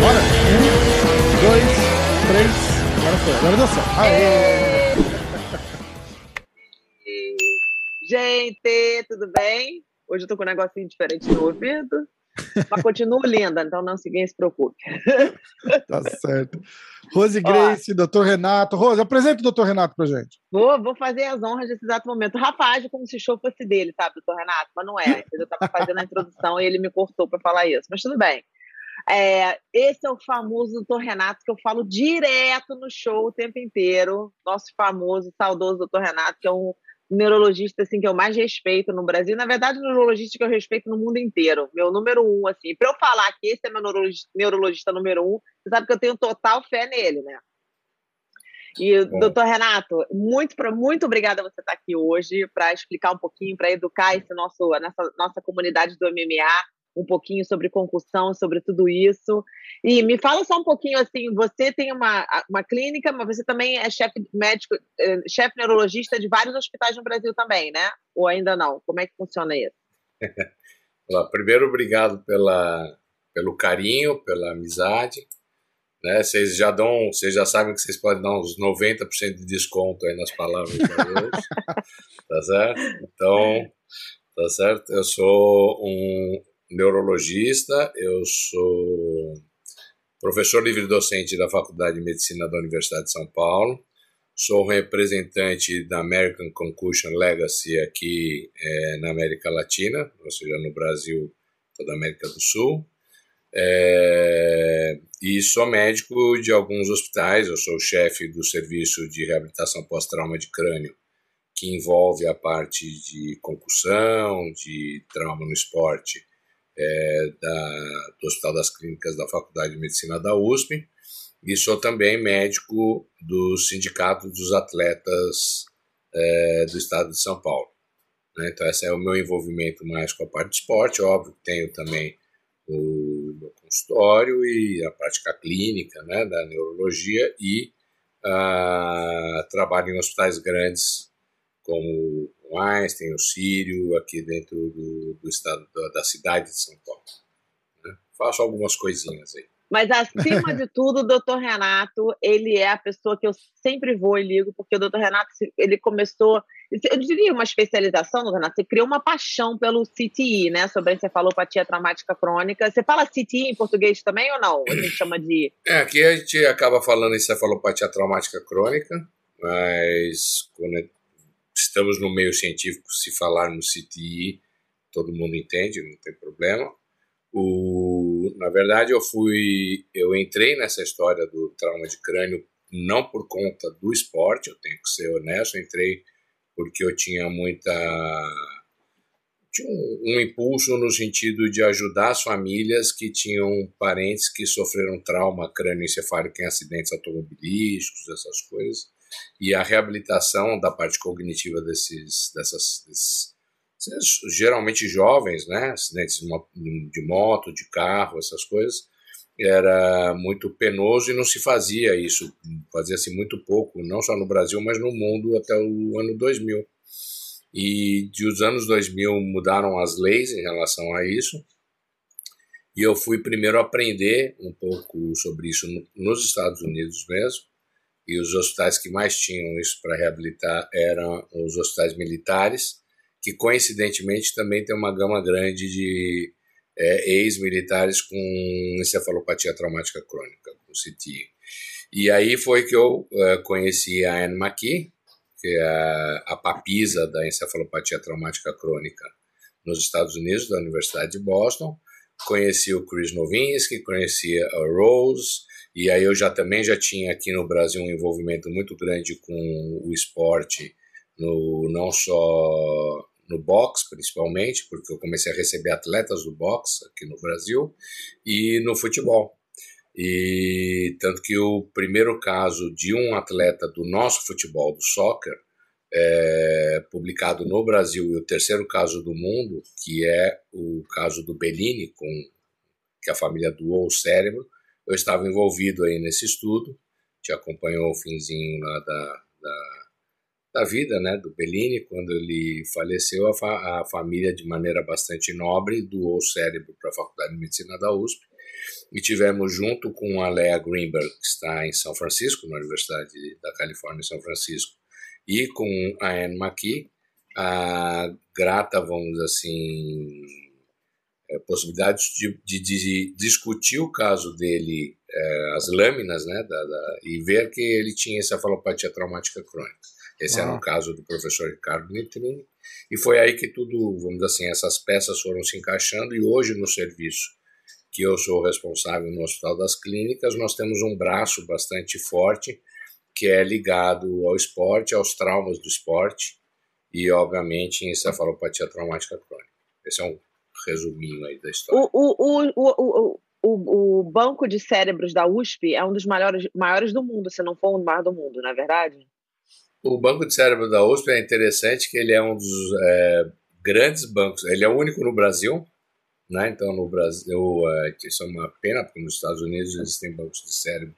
Bora! Um, dois, três. Agora foi. Agora deu certo. Aê! Gente, tudo bem? Hoje eu tô com um negocinho diferente no ouvido. Mas continuo linda, então não se, se preocupe. Tá certo. Rose Grace, doutor Renato. Rose, apresenta o doutor Renato pra gente. Vou, vou fazer as honras desse exato momento. Rapaz, como se o show fosse dele, sabe, doutor Renato? Mas não é. Eu estava fazendo a introdução e ele me cortou para falar isso. Mas tudo bem. É, esse é o famoso doutor Renato que eu falo direto no show o tempo inteiro. Nosso famoso, saudoso doutor Renato, que é um neurologista assim que eu mais respeito no Brasil, na verdade, neurologista que eu respeito no mundo inteiro. Meu número um, assim, para eu falar que esse é meu neurologista, neurologista número um, você sabe que eu tenho total fé nele, né? E, é. doutor Renato, muito, muito obrigada você estar aqui hoje para explicar um pouquinho, para educar esse nosso, nessa nossa comunidade do MMA um pouquinho sobre concussão, sobre tudo isso. E me fala só um pouquinho assim, você tem uma, uma clínica, mas você também é chefe médico, eh, chefe neurologista de vários hospitais no Brasil também, né? Ou ainda não? Como é que funciona isso? Primeiro, obrigado pela, pelo carinho, pela amizade. Né? Vocês já dão, vocês já sabem que vocês podem dar uns 90% de desconto aí nas palavras de Deus. tá certo? Então, tá certo? Eu sou um, neurologista, eu sou professor livre-docente da Faculdade de Medicina da Universidade de São Paulo, sou representante da American Concussion Legacy aqui é, na América Latina, ou seja, no Brasil, toda a América do Sul. É, e sou médico de alguns hospitais, eu sou chefe do serviço de reabilitação pós-trauma de crânio, que envolve a parte de concussão, de trauma no esporte é, da, do Hospital das Clínicas da Faculdade de Medicina da USP e sou também médico do Sindicato dos Atletas é, do Estado de São Paulo. Né? Então, esse é o meu envolvimento mais com a parte de esporte. Óbvio que tenho também o meu consultório e a prática clínica né, da neurologia e uh, trabalho em hospitais grandes como o Einstein, o Sírio, aqui dentro do, do estado da, da, cidade de São Paulo. Né? Faço algumas coisinhas aí. Mas acima de tudo, o doutor Renato, ele é a pessoa que eu sempre vou e ligo, porque o doutor Renato, ele começou, eu diria uma especialização, doutor Renato, você criou uma paixão pelo CTI, né, sobre a encefalopatia traumática crônica. Você fala CTI em português também ou não? A gente chama de... É, aqui a gente acaba falando encefalopatia traumática crônica, mas quando estamos no meio científico, se falar no CTI, todo mundo entende, não tem problema. O, na verdade, eu fui, eu entrei nessa história do trauma de crânio não por conta do esporte, eu tenho que ser honesto, eu entrei porque eu tinha muita tinha um, um, impulso no sentido de ajudar as famílias que tinham parentes que sofreram trauma crânioencefálico em acidentes automobilísticos, essas coisas e a reabilitação da parte cognitiva desses, dessas, desses, geralmente jovens, né, acidentes de moto, de carro, essas coisas, era muito penoso e não se fazia isso, fazia-se muito pouco, não só no Brasil, mas no mundo até o ano 2000. E de os anos 2000 mudaram as leis em relação a isso, e eu fui primeiro aprender um pouco sobre isso nos Estados Unidos mesmo, e os hospitais que mais tinham isso para reabilitar eram os hospitais militares, que coincidentemente também tem uma gama grande de é, ex-militares com encefalopatia traumática crônica, com CTI. E aí foi que eu é, conheci a Anne McKee, que é a, a papisa da encefalopatia traumática crônica nos Estados Unidos, da Universidade de Boston. Conheci o Chris Novinsky, conheci a Rose, e aí eu já também já tinha aqui no Brasil um envolvimento muito grande com o esporte no, não só no boxe, principalmente, porque eu comecei a receber atletas do boxe aqui no Brasil, e no futebol. E tanto que o primeiro caso de um atleta do nosso futebol, do soccer, é, publicado no Brasil, e o terceiro caso do mundo, que é o caso do Bellini, com, que a família doou o cérebro, eu estava envolvido aí nesse estudo, te acompanhou o finzinho lá da, da da vida né, do Bellini. Quando ele faleceu, a, fa a família, de maneira bastante nobre, doou o cérebro para a Faculdade de Medicina da USP. E tivemos, junto com a Lea Greenberg, que está em São Francisco, na Universidade da Califórnia, em São Francisco, e com a Anne McKee, a grata, vamos assim, é, possibilidade de, de, de, discutir o caso dele, é, as lâminas, né, da, da, e ver que ele tinha encefalopatia traumática crônica. Esse ah. era um caso do professor Ricardo Nitrini. E foi aí que tudo, vamos dizer assim, essas peças foram se encaixando. E hoje, no serviço que eu sou responsável no Hospital das Clínicas, nós temos um braço bastante forte que é ligado ao esporte, aos traumas do esporte e, obviamente, em encefalopatia traumática crônica. Esse é um resuminho aí da história. O, o, o, o, o, banco de cérebros da USP é um dos maiores, maiores do mundo, se não for o maior do mundo, não é verdade? O Banco de Cérebro da USP é interessante que ele é um dos é, grandes bancos. Ele é o único no Brasil, né? Então no Brasil é, isso é uma pena porque nos Estados Unidos existem bancos de cérebro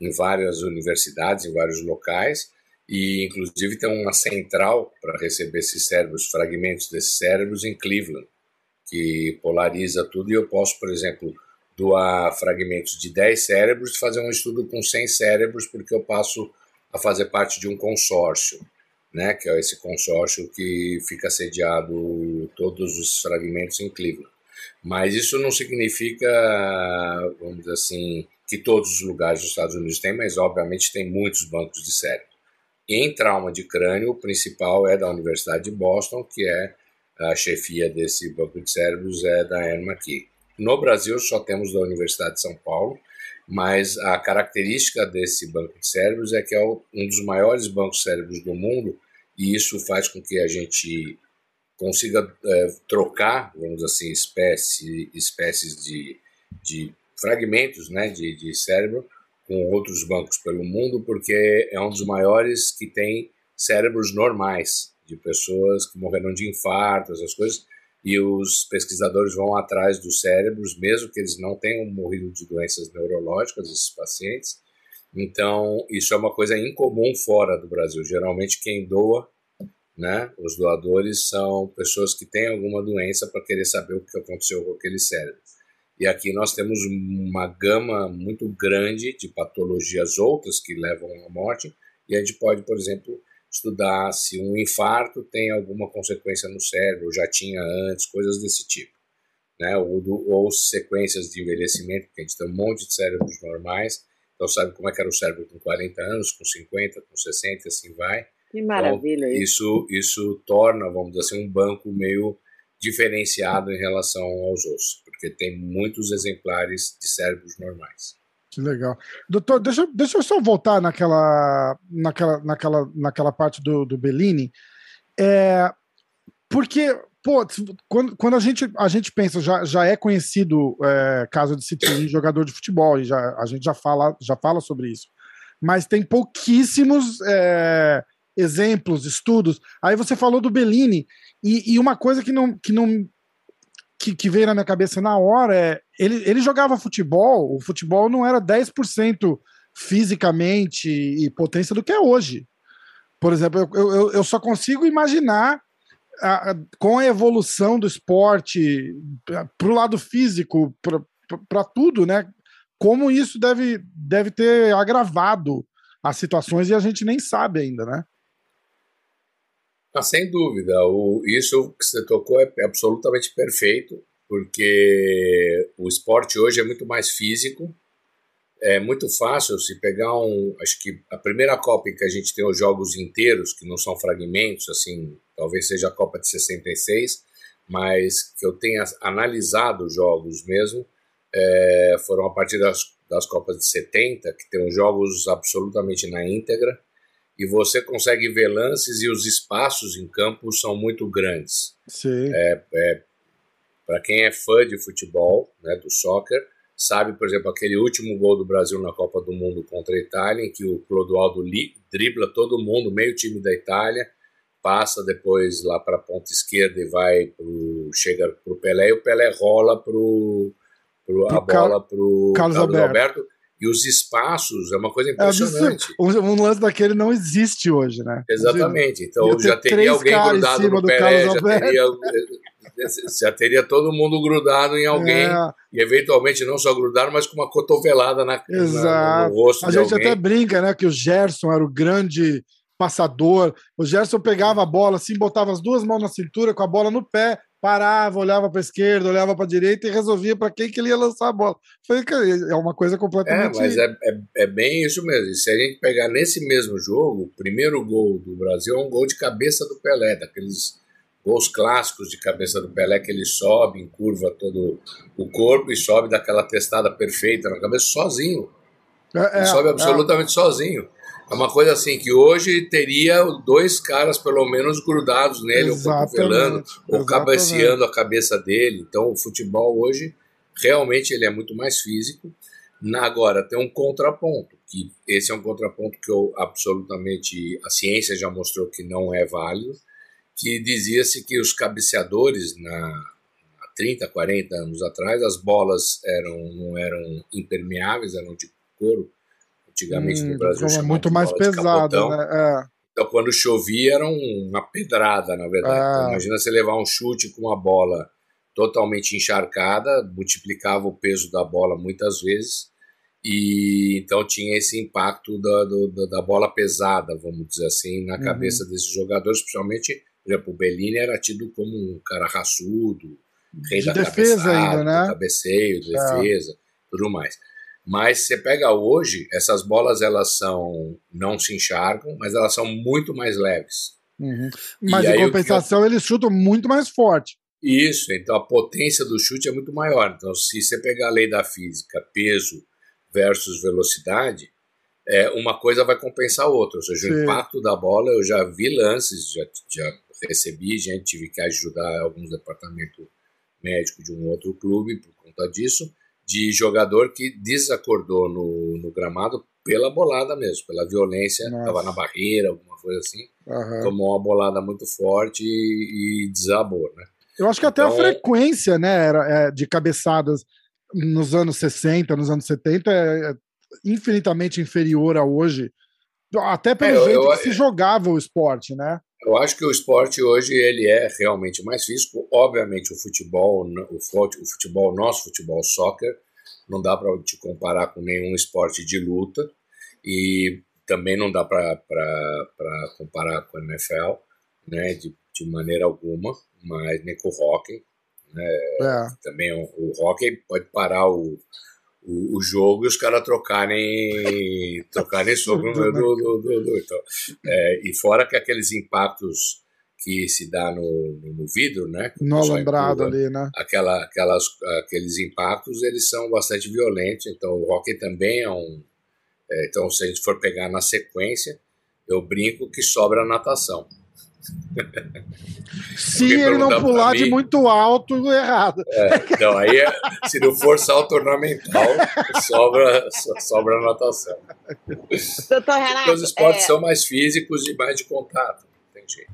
em várias universidades, em vários locais e inclusive tem uma central para receber esses cérebros, fragmentos desses cérebros em Cleveland, que polariza tudo e eu posso, por exemplo, doar fragmentos de 10 cérebros e fazer um estudo com 100 cérebros porque eu passo a fazer parte de um consórcio, né, que é esse consórcio que fica sediado todos os fragmentos em Cleveland. Mas isso não significa, vamos dizer assim, que todos os lugares dos Estados Unidos têm, mas obviamente tem muitos bancos de cérebro. Em trauma de crânio, o principal é da Universidade de Boston, que é a chefia desse banco de cérebros é da Anne. No Brasil, só temos da Universidade de São Paulo, mas a característica desse banco de cérebros é que é um dos maiores bancos cérebros do mundo e isso faz com que a gente consiga é, trocar, vamos assim, espécie, espécies de, de fragmentos né, de, de cérebro com outros bancos pelo mundo, porque é um dos maiores que tem cérebros normais, de pessoas que morreram de infarto, essas coisas, e os pesquisadores vão atrás dos cérebros, mesmo que eles não tenham morrido de doenças neurológicas, esses pacientes. Então, isso é uma coisa incomum fora do Brasil. Geralmente, quem doa, né, os doadores são pessoas que têm alguma doença para querer saber o que aconteceu com aquele cérebro. E aqui nós temos uma gama muito grande de patologias outras que levam à morte, e a gente pode, por exemplo, estudar se um infarto tem alguma consequência no cérebro, já tinha antes, coisas desse tipo. Né? Ou, do, ou sequências de envelhecimento, porque a gente tem um monte de cérebros normais, então sabe como é que era o cérebro com 40 anos, com 50, com 60, assim vai. Que maravilha então, isso. Isso torna, vamos dizer assim, um banco meio diferenciado em relação aos outros, porque tem muitos exemplares de cérebros normais. Que legal. Doutor, deixa, deixa eu só voltar naquela, naquela, naquela, naquela parte do, do Bellini. É, porque, pô, quando, quando a, gente, a gente pensa, já, já é conhecido é, caso de Citini, jogador de futebol, e já, a gente já fala, já fala sobre isso. Mas tem pouquíssimos é, exemplos, estudos. Aí você falou do Bellini, e, e uma coisa que não, que não que, que veio na minha cabeça na hora é ele, ele jogava futebol, o futebol não era 10% fisicamente e potência do que é hoje. Por exemplo, eu, eu, eu só consigo imaginar a, a, com a evolução do esporte para o lado físico, para tudo, né? Como isso deve, deve ter agravado as situações e a gente nem sabe ainda, né? Ah, sem dúvida. O, isso que você tocou é absolutamente perfeito, porque o esporte hoje é muito mais físico. É muito fácil se pegar um. Acho que a primeira Copa em que a gente tem os jogos inteiros, que não são fragmentos, assim, talvez seja a Copa de 66, mas que eu tenha analisado os jogos mesmo, é, foram a partir das, das Copas de 70, que tem os jogos absolutamente na íntegra e você consegue ver lances e os espaços em campo são muito grandes. Sim. É, é, Para quem é fã de futebol, né, do soccer, sabe, por exemplo, aquele último gol do Brasil na Copa do Mundo contra a Itália, em que o Clodoaldo dribla todo mundo, meio time da Itália, passa depois lá para a ponta esquerda e vai pro, chega para o Pelé, e o Pelé rola pro, pro, pro a bola para o Carlos, Carlos Alberto. Alberto e os espaços é uma coisa é, impressionante. É, um lance daquele não existe hoje, né? Exatamente. Então já teria alguém grudado no Pelé, já teria, já teria todo mundo grudado em alguém é. e eventualmente não só grudado, mas com uma cotovelada na, na no rosto A gente alguém. até brinca, né, que o Gerson era o grande passador. O Gerson pegava a bola assim, botava as duas mãos na cintura com a bola no pé parava, olhava para a esquerda, olhava para a direita e resolvia para quem que ele ia lançar a bola. Foi é uma coisa completamente. É, mas é, é, é, bem isso mesmo. E se a gente pegar nesse mesmo jogo, o primeiro gol do Brasil é um gol de cabeça do Pelé, daqueles gols clássicos de cabeça do Pelé que ele sobe, encurva todo o corpo e sobe daquela testada perfeita na cabeça sozinho. É, ele sobe é, absolutamente é. sozinho. É uma coisa assim que hoje teria dois caras pelo menos grudados nele, exatamente, ou cotovelando, ou cabeceando a cabeça dele. Então o futebol hoje realmente ele é muito mais físico. Agora tem um contraponto, que esse é um contraponto que eu absolutamente a ciência já mostrou que não é válido, que dizia-se que os cabeceadores na 30, 40 anos atrás, as bolas eram não eram impermeáveis, eram de couro antigamente hum, no Brasil. É muito mais pesado, né? É. Então, quando chovia, era uma pedrada, na verdade. É. Então, imagina você levar um chute com uma bola totalmente encharcada, multiplicava o peso da bola muitas vezes, e então tinha esse impacto da, do, da bola pesada, vamos dizer assim, na uhum. cabeça desses jogadores, principalmente, por exemplo, o Bellini era tido como um cara raçudo, rei de da defesa ainda, né? cabeceio, é. defesa, é. tudo mais. Mas você pega hoje, essas bolas elas são não se encharcam, mas elas são muito mais leves. Uhum. Mas em compensação eu... eles chutam muito mais forte. Isso, então a potência do chute é muito maior. Então, se você pegar a lei da física, peso versus velocidade, é, uma coisa vai compensar a outra. Ou seja, Sim. o impacto da bola, eu já vi lances, já, já recebi gente, tive que ajudar alguns departamentos médicos de um outro clube por conta disso de jogador que desacordou no, no gramado pela bolada mesmo, pela violência, estava na barreira, alguma coisa assim, uhum. tomou uma bolada muito forte e, e desabou, né? Eu acho que até então, a frequência, né, era, é, de cabeçadas nos anos 60, nos anos 70 é, é infinitamente inferior a hoje, até pelo é, jeito eu, que se jogava o esporte, né? Eu acho que o esporte hoje ele é realmente mais físico. Obviamente o futebol, o futebol, nosso futebol, soccer, não dá para te comparar com nenhum esporte de luta e também não dá para comparar com o NFL, né, de, de maneira alguma, mas nem com o hockey. Né, é. Também o, o hockey pode parar o, o, o jogo e os caras trocarem, trocarem sobre o do, do, do, do, então, é, E fora que aqueles impactos que se dá no, no vidro, né? No alambrado ali, né? Aquela, aquelas, aqueles impactos, eles são bastante violentos, então o hockey também é um... É, então, se a gente for pegar na sequência, eu brinco que sobra a natação. Se ele não pular de muito alto, errado. É, então, aí, é, se não for salto ornamental, sobra, sobra natação. Doutor Renato. Porque os esportes é... são mais físicos e mais de contato. Entendi.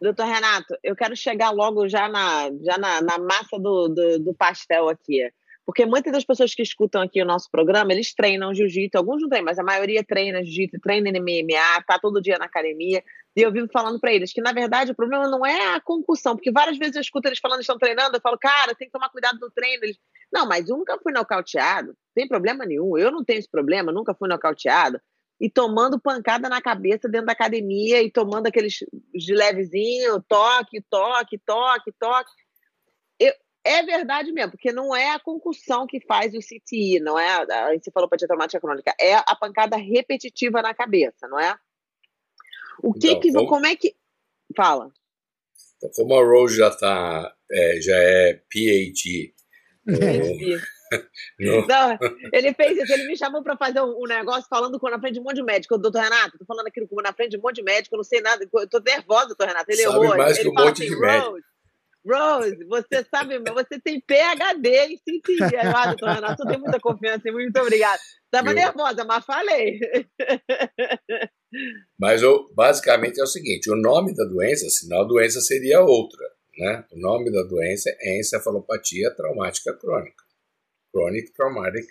Doutor Renato, eu quero chegar logo já na, já na, na massa do, do, do pastel aqui. Porque muitas das pessoas que escutam aqui o nosso programa, eles treinam jiu-jitsu, alguns não treinam, mas a maioria treina jiu-jitsu, treina MMA, tá todo dia na academia. E eu vivo falando para eles que, na verdade, o problema não é a concussão, porque várias vezes eu escuto eles falando que estão treinando, eu falo, cara, tem que tomar cuidado no treino. Eles, não, mas eu nunca fui nocauteado, tem problema nenhum, eu não tenho esse problema, nunca fui nocauteado. E tomando pancada na cabeça dentro da academia e tomando aqueles de levezinho, toque, toque, toque, toque. É verdade mesmo, porque não é a concussão que faz o CTI, não é a encefalopatia traumática crônica, é a pancada repetitiva na cabeça, não é? O que então, que, como... como é que... Fala. Então, como a Rose já tá, é, já é PhD, Não, ele fez isso, ele me chamou para fazer um, um, negócio falando com, na frente de um monte de médico. Doutor Renato, tô falando aquilo na frente de um monte de médico, eu não sei nada, eu tô nervosa, doutor Renato. Ele Sabe errou. mais ele que um monte assim, de médico. Rose, você sabe, você tem PHD em CTI. Ah, doutor Renato, eu tenho muita confiança, muito obrigada. Estava nervosa, mas falei. Mas basicamente é o seguinte: o nome da doença, senão a doença seria outra. Né? O nome da doença é encefalopatia traumática crônica. Chronic Traumatic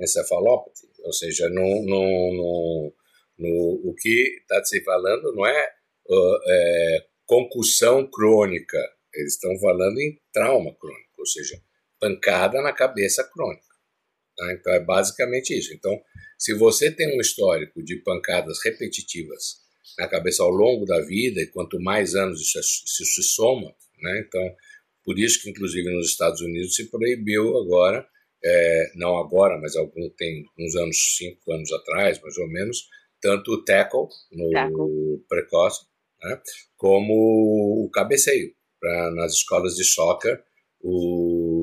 Encephalopathy. Ou seja, no, no, no, no o que está se falando não é, uh, é concussão crônica, eles estão falando em trauma crônico, ou seja, pancada na cabeça crônica. Tá? Então é basicamente isso. Então, se você tem um histórico de pancadas repetitivas na cabeça ao longo da vida, e quanto mais anos isso, isso se soma, né? então, por isso que, inclusive, nos Estados Unidos se proibiu agora, é, não agora, mas algum tem uns anos, cinco anos atrás, mais ou menos, tanto o tackle, no tackle. precoce, né? como o cabeceio pra, nas escolas de soccer, o,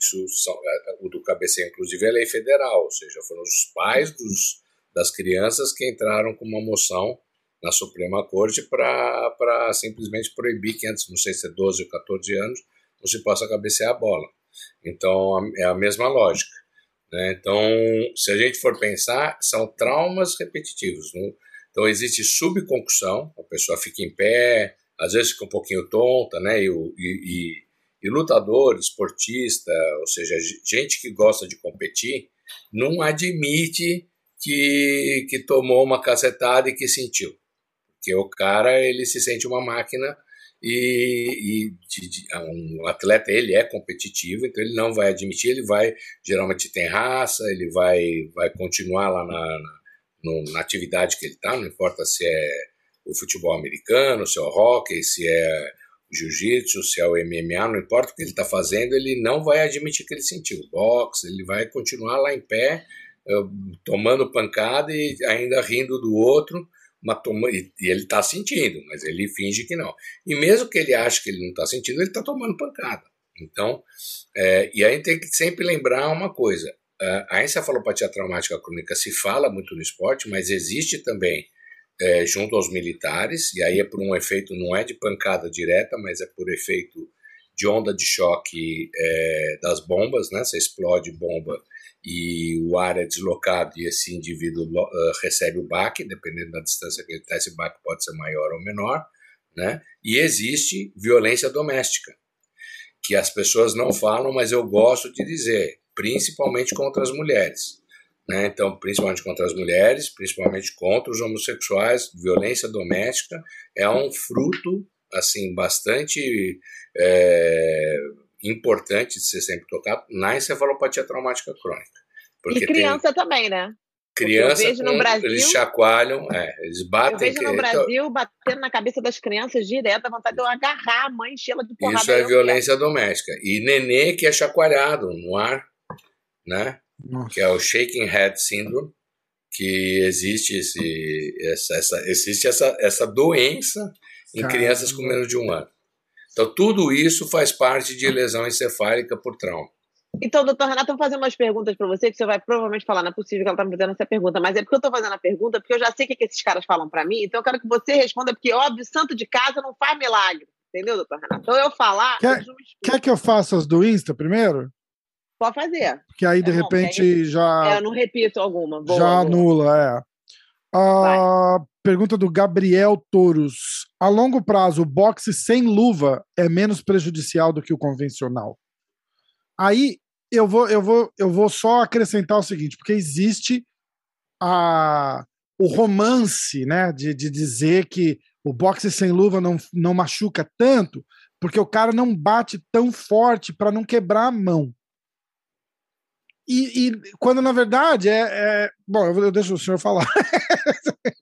isso são, o do cabeceio, inclusive, é lei federal, ou seja, foram os pais dos, das crianças que entraram com uma moção na Suprema Corte para simplesmente proibir que antes, não sei se é 12 ou 14 anos, não se possa cabecear a bola. Então, é a mesma lógica. Né? Então, se a gente for pensar, são traumas repetitivos. Não? Então, existe subconcussão, a pessoa fica em pé, às vezes fica um pouquinho tonta, né? E, e, e, lutador, esportista, ou seja, gente que gosta de competir, não admite que, que tomou uma cacetada e que sentiu. Porque o cara, ele se sente uma máquina e, e de, de, um atleta, ele é competitivo, então ele não vai admitir, ele vai, geralmente tem raça, ele vai, vai continuar lá na, na, no, na atividade que ele está, não importa se é o futebol americano, se é o hockey, se é jiu-jitsu, se é o MMA, não importa o que ele está fazendo, ele não vai admitir que ele sentiu. Boxe, ele vai continuar lá em pé, eh, tomando pancada e ainda rindo do outro, toma, e ele está sentindo, mas ele finge que não. E mesmo que ele ache que ele não está sentindo, ele está tomando pancada. Então, é, e aí tem que sempre lembrar uma coisa: a encefalopatia traumática crônica se fala muito no esporte, mas existe também é, junto aos militares, e aí é por um efeito, não é de pancada direta, mas é por efeito de onda de choque é, das bombas, né? Você explode bomba e o ar é deslocado e esse indivíduo uh, recebe o baque, dependendo da distância que ele está, esse baque pode ser maior ou menor, né? E existe violência doméstica, que as pessoas não falam, mas eu gosto de dizer, principalmente contra as mulheres. Né? Então, principalmente contra as mulheres, principalmente contra os homossexuais, violência doméstica é um fruto assim bastante é, importante de ser sempre tocado na encefalopatia traumática crônica. Porque e criança tem... também, né? Criança, eu vejo no Brasil, eles chacoalham, é, eles batem. Eu vejo no então Brasil batendo na cabeça das crianças direto, a vontade de eu agarrar a mãe, encher de porrada. Isso é violência doméstica. E nenê que é chacoalhado no ar, né? Nossa. que é o Shaking Head Syndrome, que existe, esse, essa, essa, existe essa, essa doença em Caramba. crianças com menos de um ano. Então, tudo isso faz parte de lesão encefálica por trauma. Então, doutor Renato, eu vou fazer umas perguntas para você que você vai provavelmente falar. Não é possível que ela está me fazendo essa pergunta, mas é porque eu estou fazendo a pergunta, porque eu já sei o que, que esses caras falam para mim, então eu quero que você responda, porque, óbvio, santo de casa não faz milagre. Entendeu, doutor Renato? Então, eu falar. Quer, eu quer que eu faça as do Insta primeiro? Pode fazer. Que aí, de é, repente, aí, já. É, eu não repito alguma. Boa, já anula, é. A pergunta do Gabriel Touros. A longo prazo, o boxe sem luva é menos prejudicial do que o convencional? Aí eu vou, eu vou, eu vou só acrescentar o seguinte, porque existe a, o romance, né, de, de dizer que o boxe sem luva não, não machuca tanto, porque o cara não bate tão forte para não quebrar a mão. E, e, quando na verdade é. é... Bom, eu, eu deixo o senhor falar.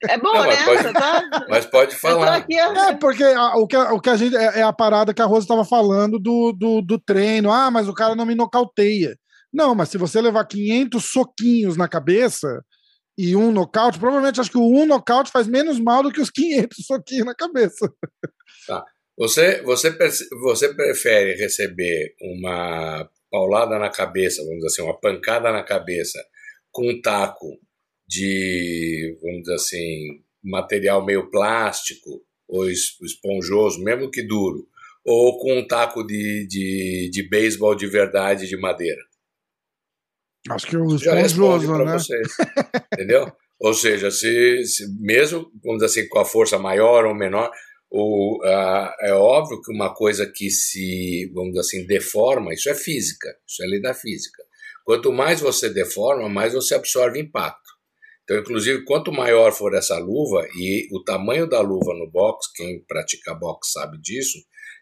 É bom, Não, né? Mas pode, tá... mas pode falar. Aqui, é, porque a, o, que, o que a gente. É, é a parada que a Rosa estava falando do, do, do, treino. Ah, mas o cara não me nocauteia. Não, mas se você levar 500 soquinhos na cabeça e um nocaute, provavelmente acho que o um nocaute faz menos mal do que os 500 soquinhos na cabeça. Tá. Você, você, você prefere receber uma paulada na cabeça, vamos dizer assim, uma pancada na cabeça, com um taco de, vamos dizer assim, material meio plástico ou esponjoso, mesmo que duro, ou com um taco de, de, de beisebol de verdade de madeira. Acho que é um esponjoso, né? Vocês, entendeu? Ou seja, se, se, mesmo, vamos dizer assim, com a força maior ou menor, o, a, é óbvio que uma coisa que se, vamos dizer assim, deforma, isso é física, isso é lei da física. Quanto mais você deforma, mais você absorve impacto. Então, inclusive, quanto maior for essa luva, e o tamanho da luva no box, quem pratica box sabe disso,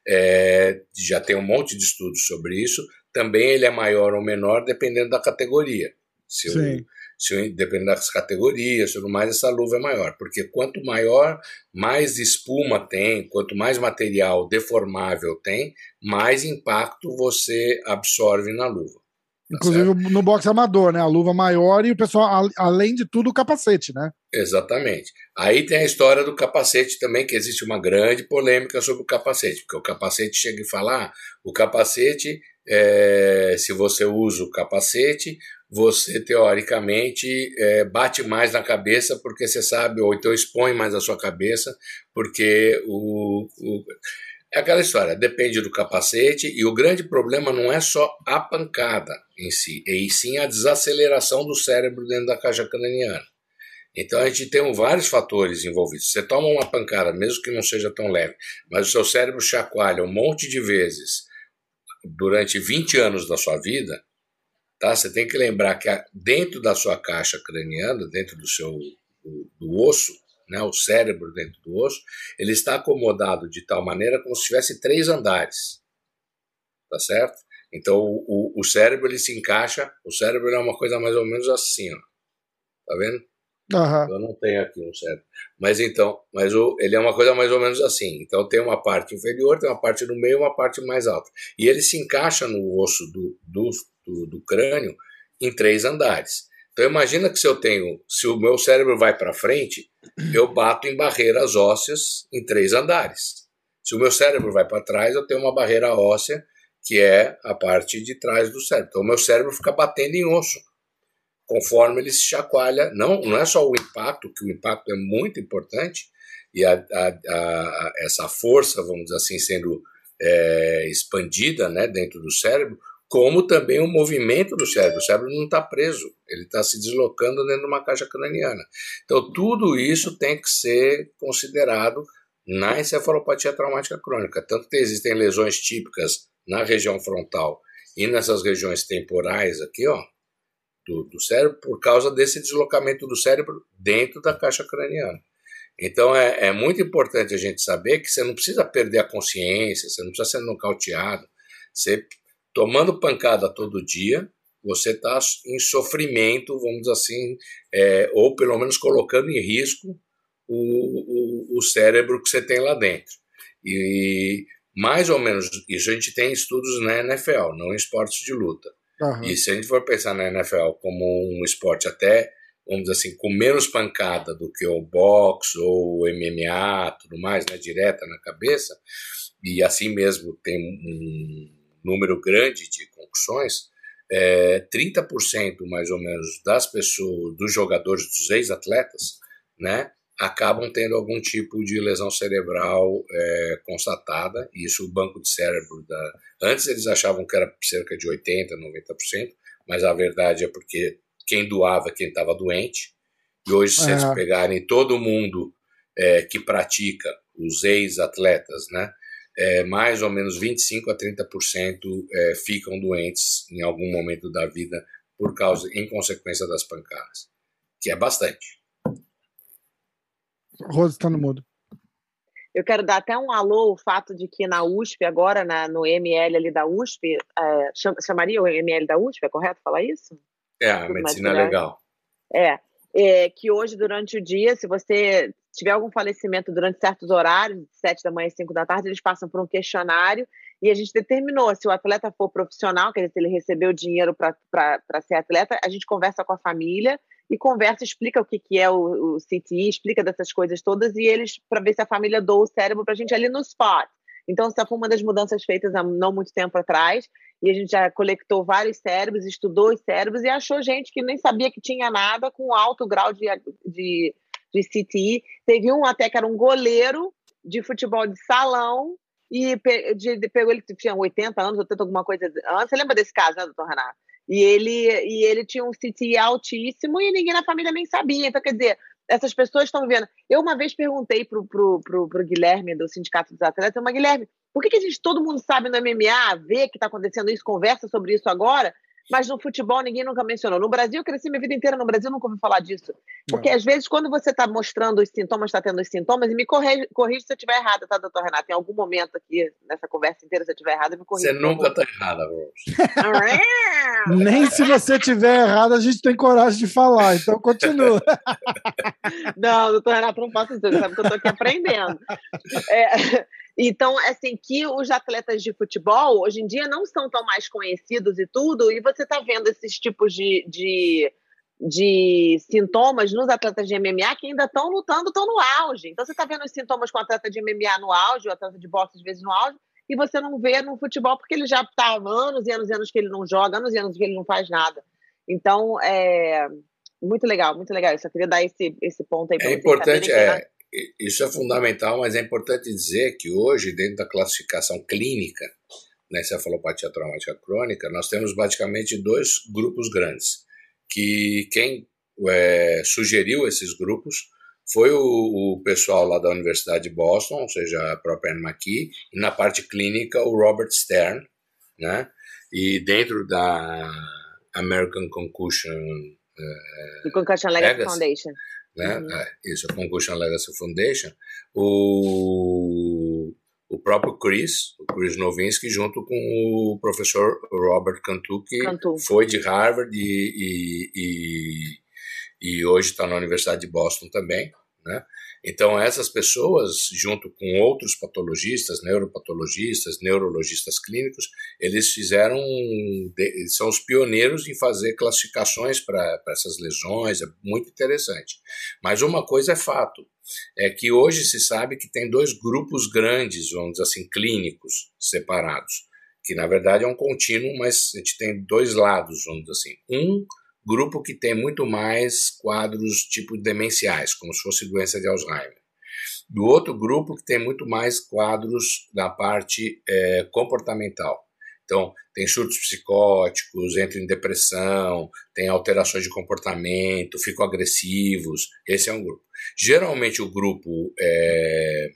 é, já tem um monte de estudos sobre isso, também ele é maior ou menor dependendo da categoria. Se Sim. Se, dependendo das categorias, tudo mais, essa luva é maior. Porque quanto maior, mais espuma tem, quanto mais material deformável tem, mais impacto você absorve na luva. Tá Inclusive certo? no boxe amador, né? A luva maior e o pessoal, além de tudo, o capacete, né? Exatamente. Aí tem a história do capacete também, que existe uma grande polêmica sobre o capacete, porque o capacete chega e fala: ah, o capacete, é, se você usa o capacete, você teoricamente é, bate mais na cabeça porque você sabe, ou então expõe mais a sua cabeça, porque o, o é aquela história, depende do capacete, e o grande problema não é só a pancada em si, e sim a desaceleração do cérebro dentro da caixa craniana. Então a gente tem vários fatores envolvidos. Você toma uma pancada, mesmo que não seja tão leve, mas o seu cérebro chacoalha um monte de vezes durante 20 anos da sua vida, Tá? Você tem que lembrar que dentro da sua caixa craniana, dentro do seu do, do osso, né, o cérebro dentro do osso, ele está acomodado de tal maneira como se tivesse três andares. Tá certo? Então o, o, cérebro ele se encaixa, o cérebro é uma coisa mais ou menos assim, ó. Tá vendo? Uhum. Eu não tenho aqui um cérebro. Mas então, mas o, ele é uma coisa mais ou menos assim. Então tem uma parte inferior, tem uma parte no meio e uma parte mais alta. E ele se encaixa no osso do, do do, do crânio em três andares. Então imagina que se eu tenho, se o meu cérebro vai para frente, eu bato em barreiras ósseas em três andares. Se o meu cérebro vai para trás, eu tenho uma barreira óssea que é a parte de trás do cérebro. Então o meu cérebro fica batendo em osso conforme ele se chacoalha. Não, não é só o impacto, que o impacto é muito importante e a, a, a, essa força, vamos dizer assim, sendo é, expandida né, dentro do cérebro, como também o movimento do cérebro. O cérebro não está preso, ele está se deslocando dentro de uma caixa craniana. Então, tudo isso tem que ser considerado na encefalopatia traumática crônica. Tanto que existem lesões típicas na região frontal e nessas regiões temporais aqui, ó, do, do cérebro, por causa desse deslocamento do cérebro dentro da caixa craniana. Então é, é muito importante a gente saber que você não precisa perder a consciência, você não precisa ser nocauteado, você tomando pancada todo dia, você está em sofrimento, vamos dizer assim, é, ou pelo menos colocando em risco o, o, o, cérebro que você tem lá dentro. E mais ou menos isso a gente tem estudos na NFL, não em esportes de luta. Uhum. E se a gente for pensar na NFL como um esporte até, vamos dizer assim, com menos pancada do que o boxe ou o MMA, tudo mais, né, direta na cabeça, e assim mesmo tem um número grande de concussões, é, 30% mais ou menos das pessoas, dos jogadores, dos ex-atletas, né, acabam tendo algum tipo de lesão cerebral é, constatada. Isso o banco de cérebro da. Antes eles achavam que era cerca de 80%, 90%, mas a verdade é porque quem doava quem estava doente. E hoje, se eles pegarem todo mundo é, que pratica, os ex-atletas, né, é, mais ou menos 25 a 30% é, ficam doentes em algum momento da vida por causa, em consequência das pancadas, que é bastante. Rosa está no mudo. Eu quero dar até um alô o fato de que na USP, agora na, no ML ali da USP, é, chamaria o ML da USP, é correto falar isso? É, a medicina legal. É, é, que hoje, durante o dia, se você tiver algum falecimento durante certos horários, de 7 da manhã e 5 da tarde, eles passam por um questionário e a gente determinou se o atleta for profissional, quer dizer, se ele recebeu dinheiro para ser atleta, a gente conversa com a família e conversa, explica o que, que é o, o CTI, explica dessas coisas todas e eles, para ver se a família doa o cérebro para a gente ali no spot. Então, essa foi uma das mudanças feitas há não muito tempo atrás, e a gente já coletou vários cérebros, estudou os cérebros e achou gente que nem sabia que tinha nada com alto grau de, de, de CTI. Teve um até que era um goleiro de futebol de salão, e de, de, pegou ele tinha 80 anos, 80 alguma coisa antes. Você lembra desse caso, né, doutor Renato? E ele, e ele tinha um CTI altíssimo e ninguém na família nem sabia. Então, quer dizer, essas pessoas estão vendo. Eu uma vez perguntei pro, pro, pro, pro Guilherme do Sindicato dos Atletas, mas Guilherme, por que, que a gente, todo mundo sabe no MMA, vê que está acontecendo isso, conversa sobre isso agora, mas no futebol ninguém nunca mencionou. No Brasil, eu cresci minha vida inteira no Brasil, nunca ouvi falar disso. Porque Não. às vezes, quando você está mostrando os sintomas, está tendo os sintomas, e me corrige, corrige se eu estiver errada, tá, doutor Renato? Em algum momento aqui, nessa conversa inteira, se eu estiver errada, me corrija. Você nunca está errada. Nem se você estiver errada, a gente tem coragem de falar, então continua. não, doutor Renato, não faço isso, sabe que eu estou aqui aprendendo. É, então, assim, que os atletas de futebol hoje em dia não são tão mais conhecidos e tudo, e você está vendo esses tipos de, de, de, sintomas nos atletas de MMA que ainda estão lutando, estão no auge. Então, você está vendo os sintomas com o atleta de MMA no auge, o atleta de boxe às vezes no auge, e você não vê no futebol porque ele já está anos e anos e anos que ele não joga, anos e anos que ele não faz nada. Então, é muito legal, muito legal. Eu só queria dar esse, esse ponto aí para é Importante, é, isso é fundamental, mas é importante dizer que hoje, dentro da classificação clínica na encefalopatia traumática crônica, nós temos basicamente dois grupos grandes, que quem é, sugeriu esses grupos foi o, o, pessoal lá da Universidade de Boston, ou seja, a própria Anne McKee, e na parte clínica o Robert Stern, né? E dentro da American Concussion, uh, Concussion Legacy Foundation, né? Uhum. É, isso, a Concussion Legacy Foundation, o, o próprio Chris, o Chris Novinsky, junto com o professor Robert Cantu, que Cantu. foi de Harvard e, e, e, e hoje está na Universidade de Boston também, né? Então, essas pessoas, junto com outros patologistas, neuropatologistas, neurologistas clínicos, eles fizeram, são os pioneiros em fazer classificações para essas lesões, é muito interessante. Mas uma coisa é fato, é que hoje se sabe que tem dois grupos grandes, vamos dizer assim, clínicos separados, que na verdade é um contínuo, mas a gente tem dois lados, vamos dizer assim. Um grupo que tem muito mais quadros tipo demenciais, como se fosse doença de Alzheimer. Do outro grupo que tem muito mais quadros da parte é, comportamental. Então, tem surtos psicóticos, entram em depressão, tem alterações de comportamento, ficam agressivos. Esse é um grupo. Geralmente, o grupo é,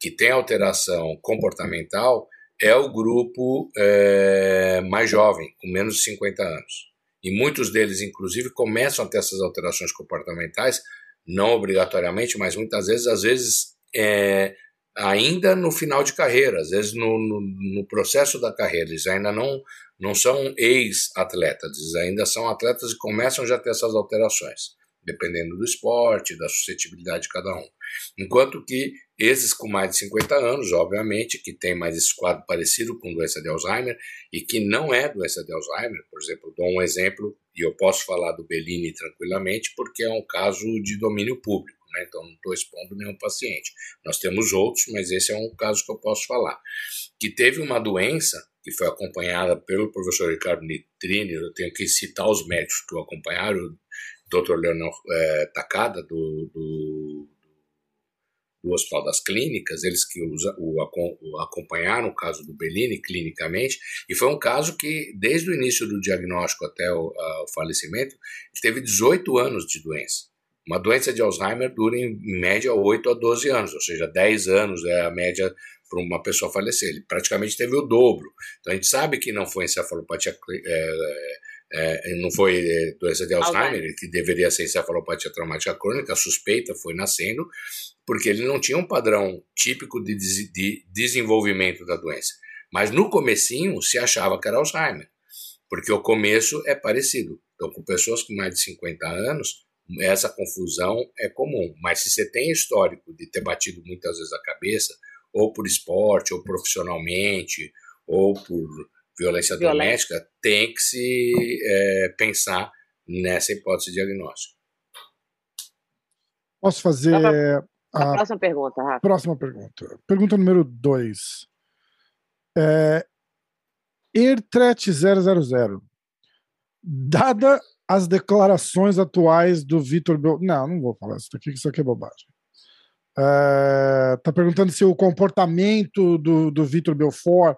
que tem alteração comportamental é o grupo é, mais jovem, com menos de 50 anos e muitos deles, inclusive, começam a ter essas alterações comportamentais, não obrigatoriamente, mas muitas vezes, às vezes, é, ainda no final de carreira, às vezes no, no, no processo da carreira, eles ainda não, não são ex-atletas, eles ainda são atletas e começam já a ter essas alterações dependendo do esporte, da suscetibilidade de cada um. Enquanto que esses com mais de 50 anos, obviamente, que tem mais esse quadro parecido com doença de Alzheimer e que não é doença de Alzheimer, por exemplo, dou um exemplo e eu posso falar do Bellini tranquilamente porque é um caso de domínio público, né? então não estou expondo nenhum paciente. Nós temos outros, mas esse é um caso que eu posso falar. Que teve uma doença que foi acompanhada pelo professor Ricardo Nitrini, eu tenho que citar os médicos que o acompanharam, Dr. Leonor é, Takada, do, do, do, Hospital das Clínicas, eles que o, o, acompanharam o caso do Bellini clinicamente, e foi um caso que, desde o início do diagnóstico até o, a, o falecimento, teve 18 anos de doença. Uma doença de Alzheimer dura em média 8 a 12 anos, ou seja, 10 anos é a média para uma pessoa falecer. Ele praticamente teve o dobro. Então a gente sabe que não foi encefalopatia é, é, não foi é, doença de Alzheimer, Alzheimer, que deveria ser encefalopatia traumática crônica, a suspeita foi nascendo, porque ele não tinha um padrão típico de, de desenvolvimento da doença. Mas no comecinho se achava que era Alzheimer, porque o começo é parecido. Então, com pessoas com mais de 50 anos, essa confusão é comum. Mas se você tem histórico de ter batido muitas vezes a cabeça, ou por esporte, ou profissionalmente, ou por violência, violência. doméstica, tem que se é, pensar nessa hipótese diagnóstica. Posso fazer a, a próxima pergunta, Rafa. Próxima pergunta. Pergunta número dois. É, Ertret 000. Dada as declarações atuais do Vitor Bel... Não, não vou falar isso aqui, isso aqui é bobagem. É, tá perguntando se o comportamento do, do Vitor Belfort,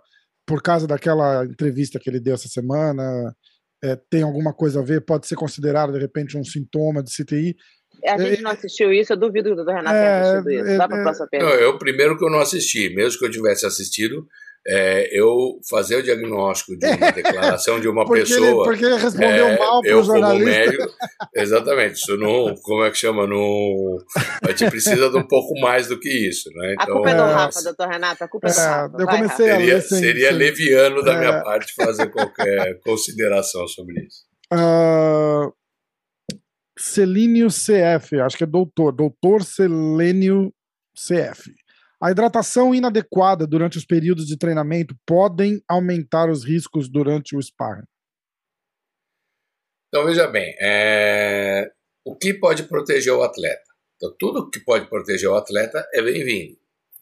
por causa daquela entrevista que ele deu essa semana, é, tem alguma coisa a ver? Pode ser considerado, de repente, um sintoma de CTI? A gente não assistiu isso, eu duvido do Renato é, ter assistido isso. Dá para a próxima pergunta. Não, eu primeiro que eu não assisti, mesmo que eu tivesse assistido, é, eu fazer o diagnóstico de uma declaração de uma porque pessoa. Ele, porque ele respondeu é, mal para o jornalista. Médico, exatamente, isso não. Como é que chama? Não, a gente precisa de um pouco mais do que isso. Né? Então, a culpa é do Rafa, doutor Renato, a culpa é, do Rafa. Eu comecei Vai, a seria, sem, seria sem... leviano da minha parte fazer qualquer consideração sobre isso. Uh, Celínio CF, acho que é doutor, doutor Selênio CF. A hidratação inadequada durante os períodos de treinamento podem aumentar os riscos durante o sparring. Então, veja bem, é... o que pode proteger o atleta? Então, tudo que pode proteger o atleta é bem-vindo.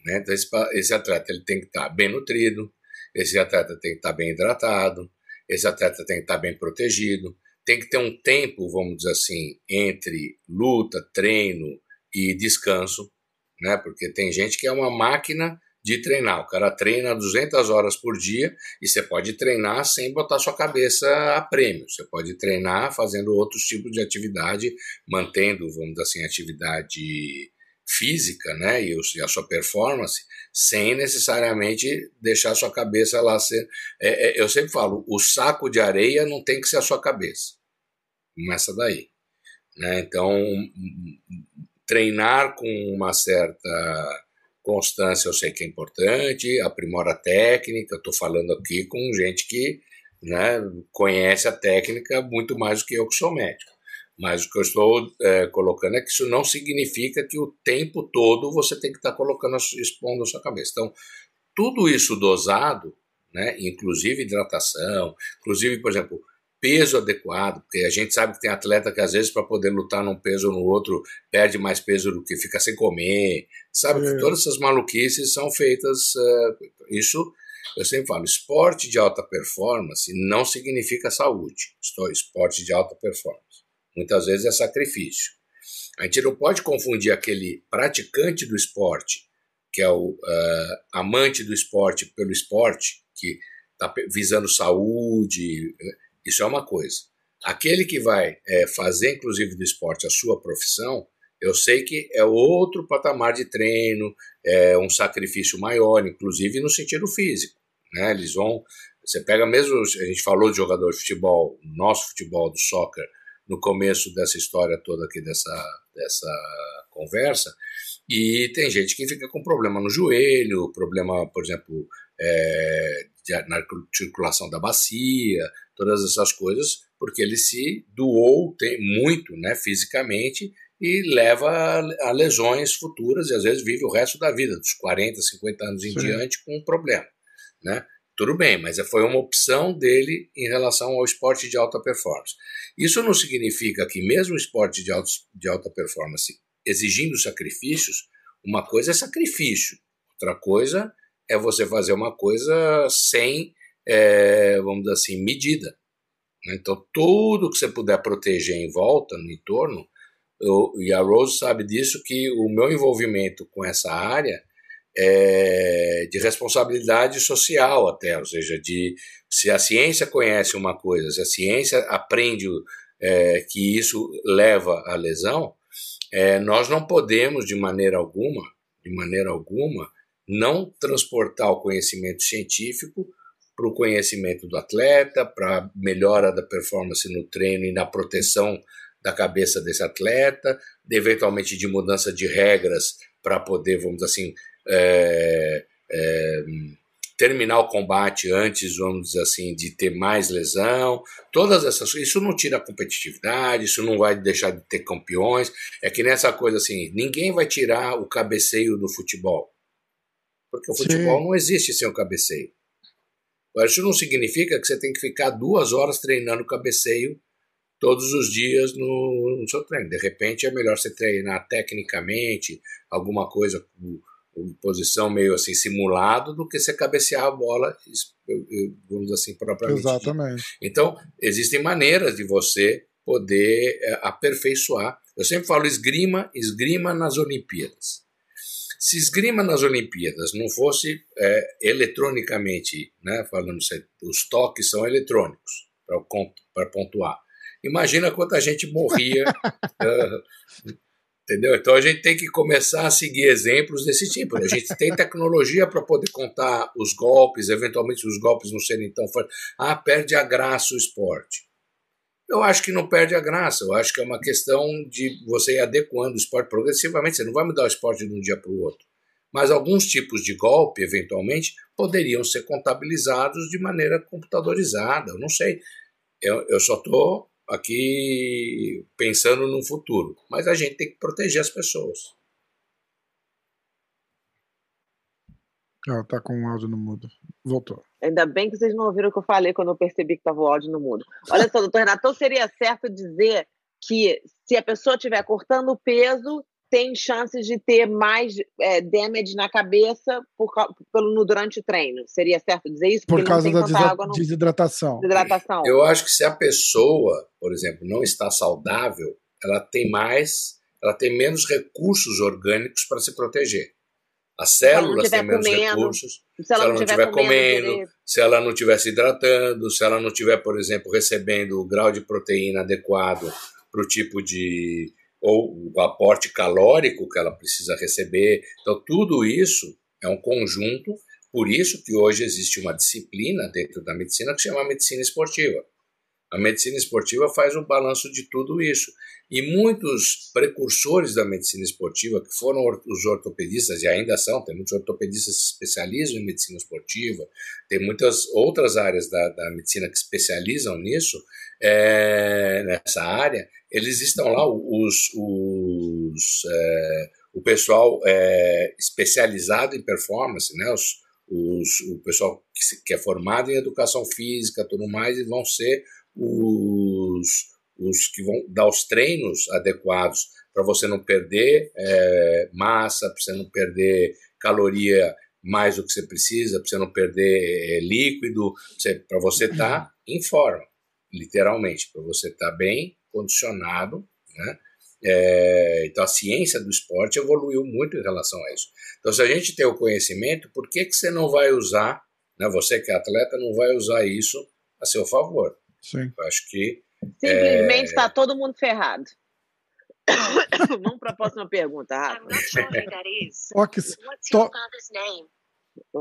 Né? Então, esse, esse, atleta ele tem que estar bem nutrido, esse atleta tem que estar bem hidratado, esse atleta tem que estar bem protegido, tem que ter um tempo, vamos dizer assim, entre luta, treino e descanso né? Porque tem gente que é uma máquina de treinar. O cara treina 200 horas por dia e você pode treinar sem botar sua cabeça a prêmio. Você pode treinar fazendo outros tipos de atividade, mantendo, vamos dizer assim, atividade física, né, e, a sua performance, sem necessariamente deixar a sua cabeça lá ser. É, é, eu sempre falo, o saco de areia não tem que ser a sua cabeça. Começa daí. Né? Então, treinar com uma certa constância eu sei que é importante, aprimora a técnica, estou falando aqui com gente que né, conhece a técnica muito mais do que eu que sou médico. Mas o que eu estou é, colocando é que isso não significa que o tempo todo você tem que estar tá colocando, expondo a sua cabeça. Então, tudo isso dosado, né, inclusive hidratação, inclusive, por exemplo, peso adequado, porque a gente sabe que tem atleta que às vezes para poder lutar num peso ou no outro perde mais peso do que fica sem comer, sabe é. que todas essas maluquices são feitas, uh, isso eu sempre falo, esporte de alta performance não significa saúde, esporte de alta performance, muitas vezes é sacrifício. A gente não pode confundir aquele praticante do esporte, que é o uh, amante do esporte pelo esporte, que está visando saúde, isso é uma coisa. Aquele que vai é, fazer, inclusive, do esporte a sua profissão, eu sei que é outro patamar de treino, é um sacrifício maior, inclusive no sentido físico. Né? Eles vão. Você pega mesmo. A gente falou de jogador de futebol, nosso futebol, do soccer, no começo dessa história toda aqui, dessa, dessa conversa, e tem gente que fica com problema no joelho, problema, por exemplo, é, na circulação da bacia, todas essas coisas, porque ele se doou tem, muito né, fisicamente e leva a, a, lesões futuras e às vezes vive o resto da vida, dos 40, 50 anos em Sim. diante, com um problema. Né? Tudo bem, mas foi uma opção dele em relação ao esporte de alta performance. Isso não significa que, mesmo o esporte de, alto, de alta performance exigindo sacrifícios, uma coisa é sacrifício, outra coisa é você fazer uma coisa sem é, vamos dizer assim, medida. Né? Então, tudo que você puder proteger em volta, no entorno, eu, e a Rose sabe disso, que o meu envolvimento com essa área é de responsabilidade social até, ou seja, de se a ciência conhece uma coisa, se a ciência aprende é, que isso leva à lesão, é, nós não podemos de maneira alguma, de maneira alguma, não transportar o conhecimento científico para o conhecimento do atleta, para a melhora da performance no treino e na proteção da cabeça desse atleta, eventualmente de mudança de regras para poder, vamos dizer assim, é, é, terminar o combate antes, vamos dizer assim, de ter mais lesão. Todas essas coisas, isso não tira a competitividade, isso não vai deixar de ter campeões. É que nessa coisa assim, ninguém vai tirar o cabeceio do futebol. Porque o futebol Sim. não existe sem o cabeceio. Agora, isso não significa que você tem que ficar duas horas treinando cabeceio todos os dias no, no seu treino. De repente, é melhor você treinar tecnicamente alguma coisa, em posição meio assim simulado do que você cabecear a bola, vamos assim, propriamente. Exatamente. Então, existem maneiras de você poder é, aperfeiçoar. Eu sempre falo esgrima, esgrima nas Olimpíadas. Se esgrima nas Olimpíadas não fosse é, eletronicamente, né, falando os toques são eletrônicos para pontuar. Imagina quanta gente morria uh, Entendeu? Então a gente tem que começar a seguir exemplos desse tipo. A gente tem tecnologia para poder contar os golpes, eventualmente os golpes não serem tão fortes. Ah, perde a graça o esporte. Eu acho que não perde a graça. Eu acho que é uma questão de você ir adequando o esporte progressivamente. Você não vai mudar o esporte de um dia para o outro. Mas alguns tipos de golpe, eventualmente, poderiam ser contabilizados de maneira computadorizada. Eu não sei. Eu, eu só estou aqui pensando no futuro, mas a gente tem que proteger as pessoas. Ela tá com o áudio no mudo. Voltou. Ainda bem que vocês não ouviram o que eu falei quando eu percebi que estava o áudio no mudo. Olha só, doutor Renato, então seria certo dizer que se a pessoa estiver cortando o peso, tem chances de ter mais é, damage na cabeça por, pelo, durante o treino. Seria certo dizer isso? Porque por causa da no... desidratação. desidratação. Eu acho que se a pessoa, por exemplo, não está saudável, ela tem mais, ela tem menos recursos orgânicos para se proteger. As células têm menos comendo, recursos. Se ela, se ela não estiver comendo, comendo se ela não estiver se hidratando, se ela não estiver, por exemplo, recebendo o grau de proteína adequado para o tipo de, ou o aporte calórico que ela precisa receber. Então, tudo isso é um conjunto, por isso que hoje existe uma disciplina dentro da medicina que se chama medicina esportiva. A medicina esportiva faz um balanço de tudo isso. E muitos precursores da medicina esportiva, que foram os ortopedistas, e ainda são, tem muitos ortopedistas que se especializam em medicina esportiva, tem muitas outras áreas da, da medicina que especializam nisso, é, nessa área, eles estão lá, os, os é, o pessoal é, especializado em performance, né, os, os, o pessoal que, que, é formado em educação física tudo mais, e vão ser os, os que vão dar os treinos adequados para você não perder é, massa, para você não perder caloria mais do que você precisa, para você não perder é, líquido, para você estar tá em forma, literalmente, para você estar tá bem condicionado, né? É, então a ciência do esporte evoluiu muito em relação a isso. Então se a gente tem o conhecimento, por que, que você não vai usar, né, você que é atleta, não vai usar isso a seu favor? Sim. Eu acho que. Simplesmente está é... todo mundo ferrado. Vamos para a próxima pergunta, Rafa. Toques, to...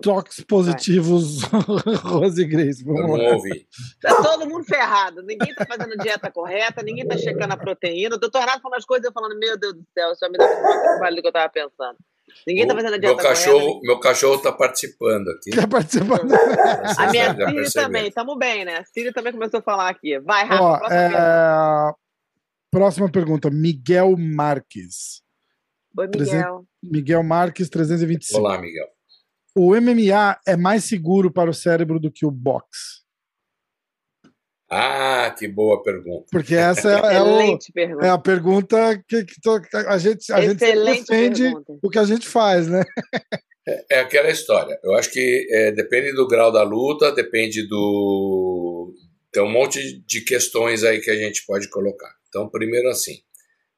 Toques positivos, Rose Grace. Vamos ouvir. Tá todo mundo ferrado. Ninguém está fazendo dieta correta, ninguém está checando a proteína. O doutor Renato falando as coisas eu falando, meu Deus do céu, isso me dá muito trabalho do que eu estava pensando. Ninguém está fazendo a dieta meu cachorro. Meu cachorro está participando aqui. Está participando. a minha filha também. Estamos bem, né? A Cília também começou a falar aqui. Vai, Rafa, Ó, próxima, é... pergunta. próxima pergunta. Miguel Marques. Oi, Miguel. Miguel Marques, 325. Olá, Miguel. O MMA é mais seguro para o cérebro do que o boxe? Ah, que boa pergunta. Porque essa é, é, o, é a pergunta que, que a gente, a gente defende pergunta. o que a gente faz, né? É, é aquela história. Eu acho que é, depende do grau da luta, depende do. Tem um monte de questões aí que a gente pode colocar. Então, primeiro assim,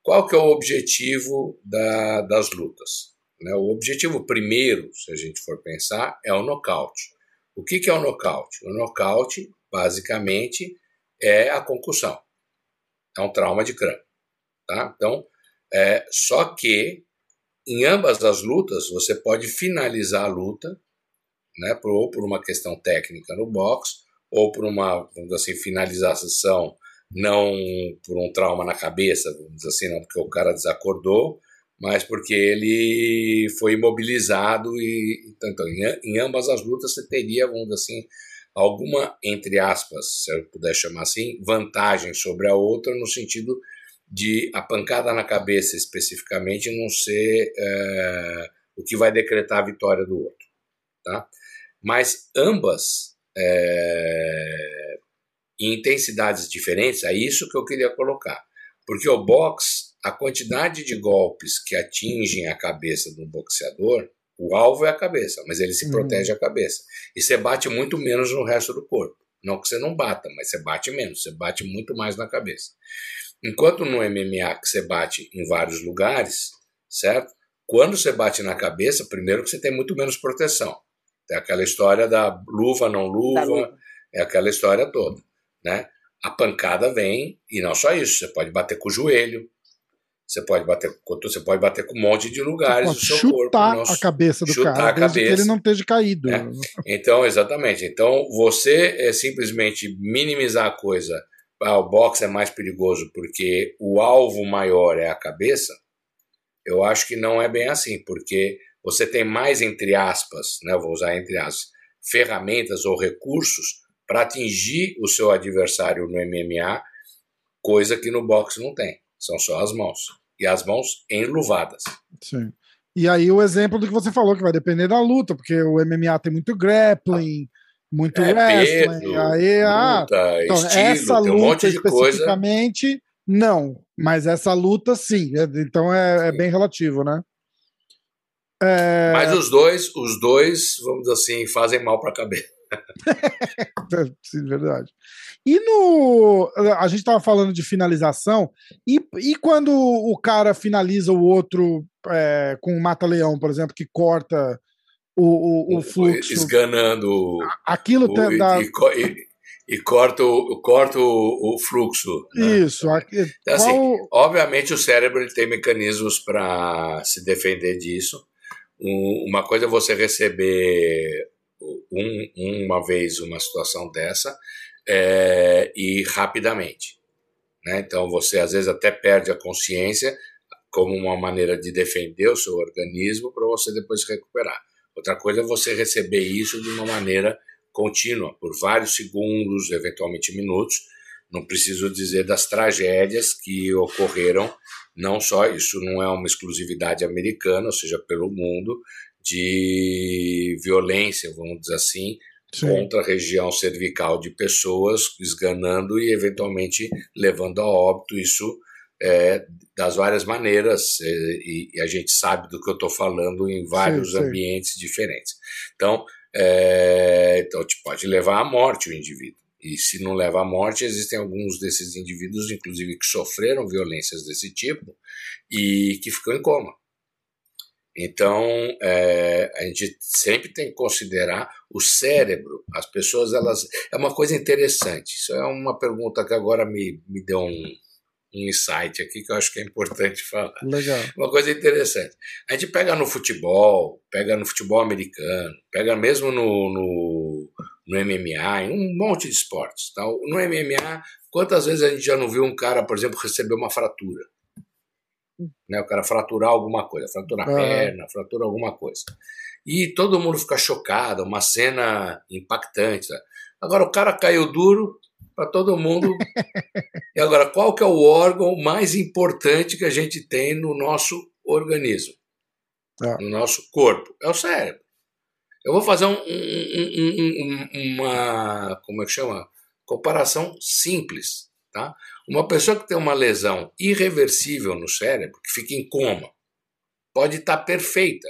qual que é o objetivo da, das lutas? Né? O objetivo primeiro, se a gente for pensar, é o nocaute. O que, que é o nocaute? O nocaute, basicamente, é a concussão. É um trauma de crânio. Tá? Então, é, só que em ambas as lutas você pode finalizar a luta, né, por, ou por uma questão técnica no box, ou por uma, vamos dizer assim, finalização não por um trauma na cabeça, vamos dizer assim, não porque o cara desacordou, mas porque ele foi imobilizado e então, em, em ambas as lutas você teria, vamos dizer assim, alguma, entre aspas, se eu puder chamar assim, vantagem sobre a outra no sentido de a pancada na cabeça especificamente não ser é, o que vai decretar a vitória do outro, tá? Mas ambas é, em intensidades diferentes, é isso que eu queria colocar, porque o boxe a quantidade de golpes que atingem a cabeça do boxeador O alvo é a cabeça, mas ele se uhum. protege a cabeça. E você bate muito menos no resto do corpo. Não que você não bata, mas você bate menos, você bate muito mais na cabeça. Enquanto no MMA que você bate em vários lugares, certo? Quando você bate na cabeça, primeiro que você tem muito menos proteção. É aquela história da luva, não luva, luva. é aquela história toda, né? A pancada vem, e não só isso, você pode bater com o joelho, você pode bater com você pode bater com um monte de lugares do seu chutar corpo. a cabeça do chutar cara, a cabeça. que ele não esteja caído. É. Então, exatamente. Então, você é simplesmente minimizar a coisa. Ah, o boxe é mais perigoso porque o alvo maior é a cabeça. Eu acho que não é bem assim, porque você tem mais, entre aspas, né, vou usar entre aspas, ferramentas ou recursos para atingir o seu adversário no MMA, coisa que no boxe não tem. São só as mãos. E as mãos enluvadas. Sim. E aí o exemplo do que você falou, que vai depender da luta, porque o MMA tem muito grappling, muito é, wrestling. Peso, aí, ah, luta, então, estilo, essa luta um especificamente, coisa. não. Mas essa luta, sim. É, então é, é bem relativo, né? É... Mas os dois, os dois, vamos dizer assim, fazem mal para a cabeça. sim, verdade. E no. A gente estava falando de finalização, e, e quando o cara finaliza o outro é, com o Mata-Leão, por exemplo, que corta o, o, o fluxo. Esganando. Aquilo o, tem, dá... e, e, e corta, o, corta o, o fluxo. Né? Isso. Aqui, então, assim, qual... assim, obviamente o cérebro ele tem mecanismos para se defender disso. Um, uma coisa é você receber um, uma vez uma situação dessa é, e rapidamente. Né? Então você às vezes até perde a consciência como uma maneira de defender o seu organismo para você depois se recuperar. Outra coisa é você receber isso de uma maneira contínua, por vários segundos, eventualmente minutos. Não preciso dizer das tragédias que ocorreram, não só, isso não é uma exclusividade americana, ou seja, pelo mundo, de violência, vamos dizer assim, Sim. contra a região cervical de pessoas, esganando e eventualmente levando a óbito. Isso é, das várias maneiras, e, e, a gente sabe do que eu estou falando em vários sim, sim. ambientes diferentes. Então, é, então, pode levar à morte o indivíduo. E se não leva à morte, existem alguns desses indivíduos, inclusive, que sofreram violências desse tipo e que ficam em coma. Então, é, a gente sempre tem que considerar o cérebro. As pessoas, elas. É uma coisa interessante. Isso é uma pergunta que agora me, me deu um, um insight aqui que eu acho que é importante falar. Legal. Uma coisa interessante. A gente pega no futebol, pega no futebol americano, pega mesmo no, no, no MMA, em um monte de esportes. Tá? No MMA, quantas vezes a gente já não viu um cara, por exemplo, receber uma fratura? Né, o cara fraturar alguma coisa, fraturar a perna, fraturar alguma coisa. E todo mundo fica chocado, uma cena impactante. Agora o cara caiu duro para todo mundo. e agora, qual que é o órgão mais importante que a gente tem no nosso organismo? É. No nosso corpo? É o cérebro. Eu vou fazer um, um, um, uma, como é que chama? Comparação simples, tá? Uma pessoa que tem uma lesão irreversível no cérebro, que fica em coma, pode estar perfeita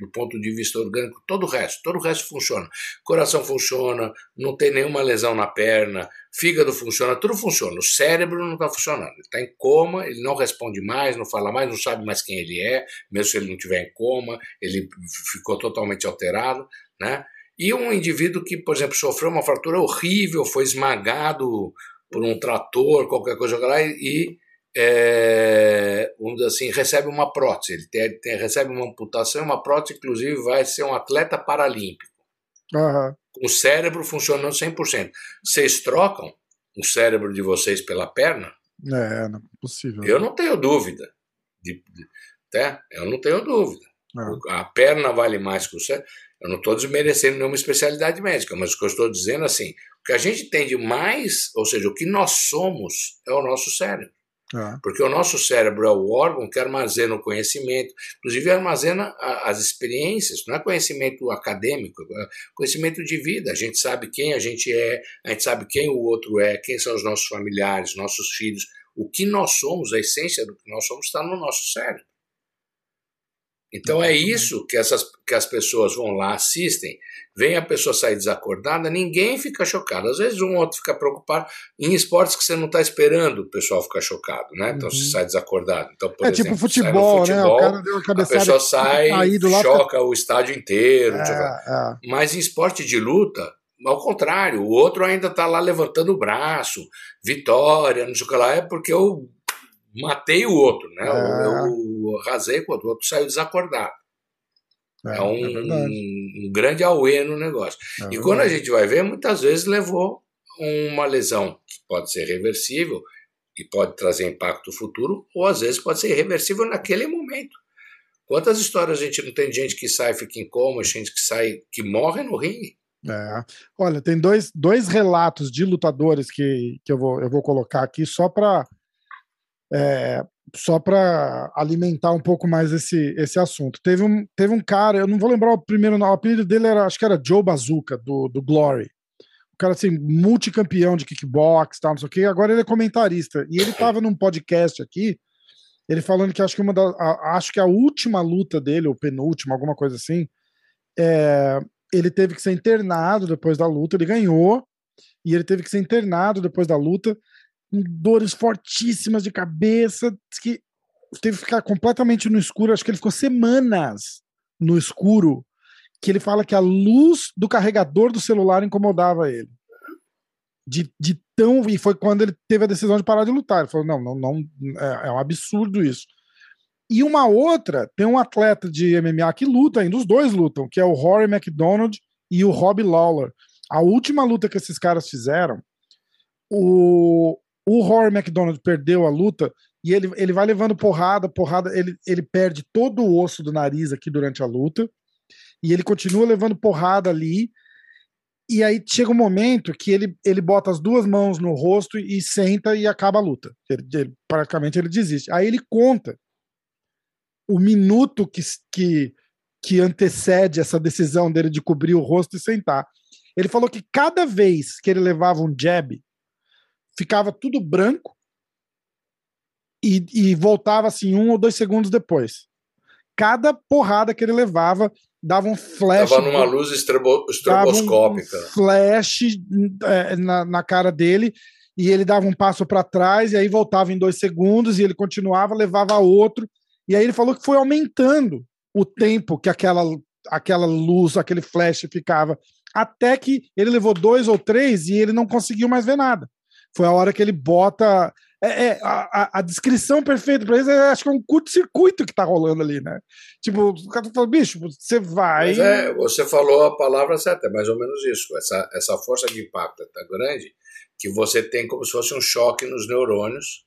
do ponto de vista orgânico, todo o resto, todo o resto funciona. Coração funciona, não tem nenhuma lesão na perna, fígado funciona, tudo funciona. O cérebro não está funcionando. Ele está em coma, ele não responde mais, não fala mais, não sabe mais quem ele é, mesmo se ele não estiver em coma, ele ficou totalmente alterado, né? E um indivíduo que, por exemplo, sofreu uma fratura horrível, foi esmagado por um trator, qualquer coisa lá, e, é, vamos dizer assim, recebe uma prótese. Ele tem, tem, recebe uma amputação, uma prótese, inclusive, vai ser um atleta paralímpico. Uhum. Com o cérebro funcionando 100%. Vocês trocam o cérebro de vocês pela perna? É, não é possível. Eu não tenho dúvida. De, de, tá? Eu não tenho dúvida. É. A perna vale mais que o cérebro. Eu não estou desmerecendo nenhuma especialidade médica, mas o que eu estou dizendo assim, que a gente tem de mais, ou seja, o que nós somos, é o nosso cérebro. É. Porque o nosso cérebro é o órgão que armazena o conhecimento, inclusive armazena as experiências, não é conhecimento acadêmico, é conhecimento de vida. A gente sabe quem a gente é, a gente sabe quem o outro é, quem são os nossos familiares, nossos filhos. O que nós somos, a essência do que nós somos, está no nosso cérebro. Então é isso que, essas, que as pessoas vão lá, assistem, vem a pessoa sair desacordada, ninguém fica chocado. Às vezes um outro fica preocupado. Em esportes que você não está esperando, o pessoal fica chocado, né? Então uhum. se sai desacordado. Então, por é tipo exemplo, tipo futebol, futebol, né? O cara deu a, a pessoa sai, choca o estádio inteiro. É, é. Mas em esporte de luta, ao contrário, o outro ainda está lá levantando o braço, vitória, não sei o que lá, é porque eu matei o outro, né? É. Eu rasei quando o outro saiu desacordado. É, é um, é um, grande auê no negócio. É e quando a gente vai ver, muitas vezes levou uma lesão que pode ser reversível e pode trazer impacto futuro, ou às vezes pode ser irreversível naquele momento. Quantas histórias a gente não tem de gente que sai, fica em coma, gente que sai, que morre no ringue? É. Olha, tem dois, dois relatos de lutadores que, que eu, vou, eu vou colocar aqui só para é, só para alimentar um pouco mais esse, esse assunto. Teve um, teve um cara, eu não vou lembrar o primeiro o apelido dele era, acho que era Joe Bazooka, do, do Glory. O cara, assim, multicampeão de kickbox, tal, não sei o quê. Agora ele é comentarista. E ele tava num podcast aqui, ele falando que acho que uma da, a, acho que a última luta dele, ou penúltima, alguma coisa assim, é, ele teve que ser internado depois da luta, ele ganhou, e ele teve que ser internado depois da luta com dores fortíssimas de cabeça, que teve que ficar completamente no escuro. Acho que ele ficou semanas no escuro. Que ele fala que a luz do carregador do celular incomodava ele. De, de tão. E foi quando ele teve a decisão de parar de lutar. Ele falou: não, não, não é, é um absurdo isso. E uma outra, tem um atleta de MMA que luta ainda, os dois lutam, que é o Rory McDonald e o Rob Lawler. A última luta que esses caras fizeram, o, o Rory McDonald perdeu a luta e ele, ele vai levando porrada, porrada, ele, ele perde todo o osso do nariz aqui durante a luta e ele continua levando porrada ali. E aí chega um momento que ele, ele bota as duas mãos no rosto e senta e acaba a luta. Ele, ele, praticamente ele desiste. Aí ele conta o minuto que, que, que antecede essa decisão dele de cobrir o rosto e sentar. Ele falou que cada vez que ele levava um jab, ficava tudo branco e, e voltava assim um ou dois segundos depois. Cada porrada que ele levava dava um flash. Tava numa luz estroboscópica. Um flash é, na, na cara dele e ele dava um passo para trás e aí voltava em dois segundos e ele continuava, levava outro e aí ele falou que foi aumentando o tempo que aquela aquela luz, aquele flash ficava, até que ele levou dois ou três e ele não conseguiu mais ver nada. Foi a hora que ele bota. É, é a, a, descrição perfeita para eles, é, acho que é um curto-circuito que tá rolando ali, né? Tipo, o cara tá falando, bicho, você vai. É, você falou a palavra certa, é mais ou menos isso. Essa, essa força de impacto é tão grande que você tem como se fosse um choque nos neurônios,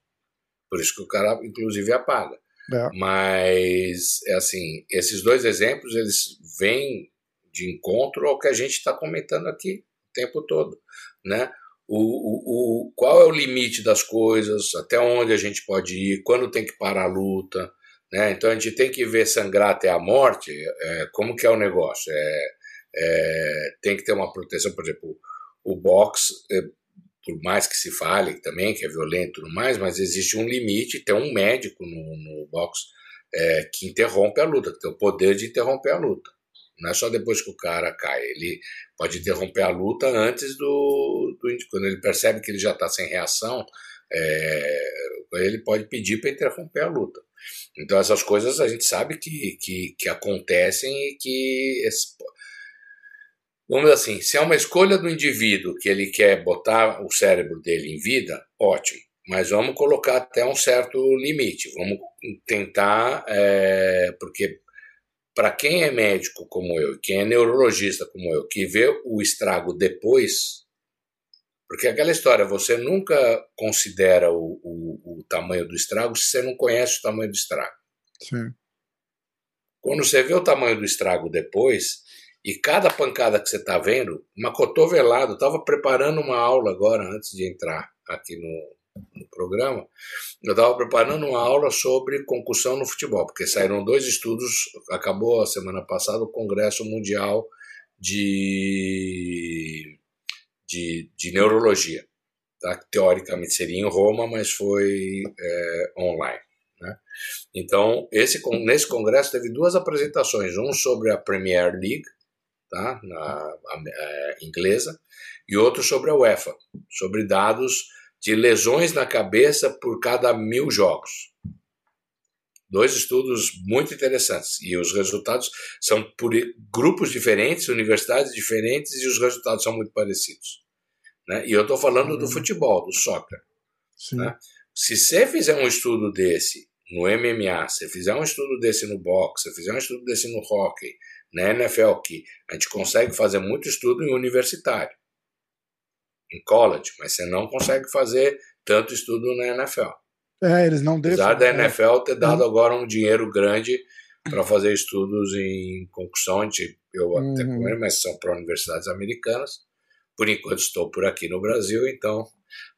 por isso que o cara, inclusive, apaga. É. Mas, é assim, esses dois exemplos, eles vêm de encontro ao que a gente está comentando aqui o tempo todo, né? O, o, o, qual é o limite das coisas, até onde a gente pode ir, quando tem que parar a luta. Né? Então a gente tem que ver sangrar até a morte, é, como que é o negócio. É, é, tem que ter uma proteção, por exemplo, o boxe, é, por mais que se fale também que é violento e tudo mais, mas existe um limite, tem um médico no, no boxe é, que interrompe a luta, que tem o poder de interromper a luta. Não é só depois que o cara cai. Ele pode interromper a luta antes do. do quando ele percebe que ele já está sem reação, é, ele pode pedir para interromper a luta. Então, essas coisas a gente sabe que, que, que acontecem e que. Vamos dizer assim, se é uma escolha do indivíduo que ele quer botar o cérebro dele em vida, ótimo. Mas vamos colocar até um certo limite. Vamos tentar, é, porque para quem é médico como eu, quem é neurologista como eu, que vê o estrago depois, porque aquela história, você nunca considera o, o, o tamanho do estrago se você não conhece o tamanho do estrago. Sim. Quando você vê o tamanho do estrago depois, e cada pancada que você está vendo, uma cotovelada, eu estava preparando uma aula agora, antes de entrar aqui no, no programa, eu estava preparando uma aula sobre concussão no futebol, porque saíram dois estudos, acabou a semana passada o Congresso Mundial de, de, de Neurologia, tá? que teoricamente seria em Roma, mas foi é, online. Né? Então, esse, nesse congresso teve duas apresentações, um sobre a Premier League, tá? na a, a, é, inglesa, e outro sobre a UEFA, sobre dados de lesões na cabeça por cada mil jogos. Dois estudos muito interessantes. E os resultados são por grupos diferentes, universidades diferentes, e os resultados são muito parecidos. Né? E eu estou falando do uhum. futebol, do soccer. Né? Se você fizer um estudo desse no MMA, se fizer um estudo desse no boxe, se fizer um estudo desse no hockey, na NFL, que a gente consegue fazer muito estudo em universitário, em college, mas você não consegue fazer tanto estudo na NFL. É, eles não deixam. Apesar da NFL ter dado uhum. agora um dinheiro grande para fazer estudos em concussão, eu uhum. até ele, mas são para universidades americanas. Por enquanto estou por aqui no Brasil, então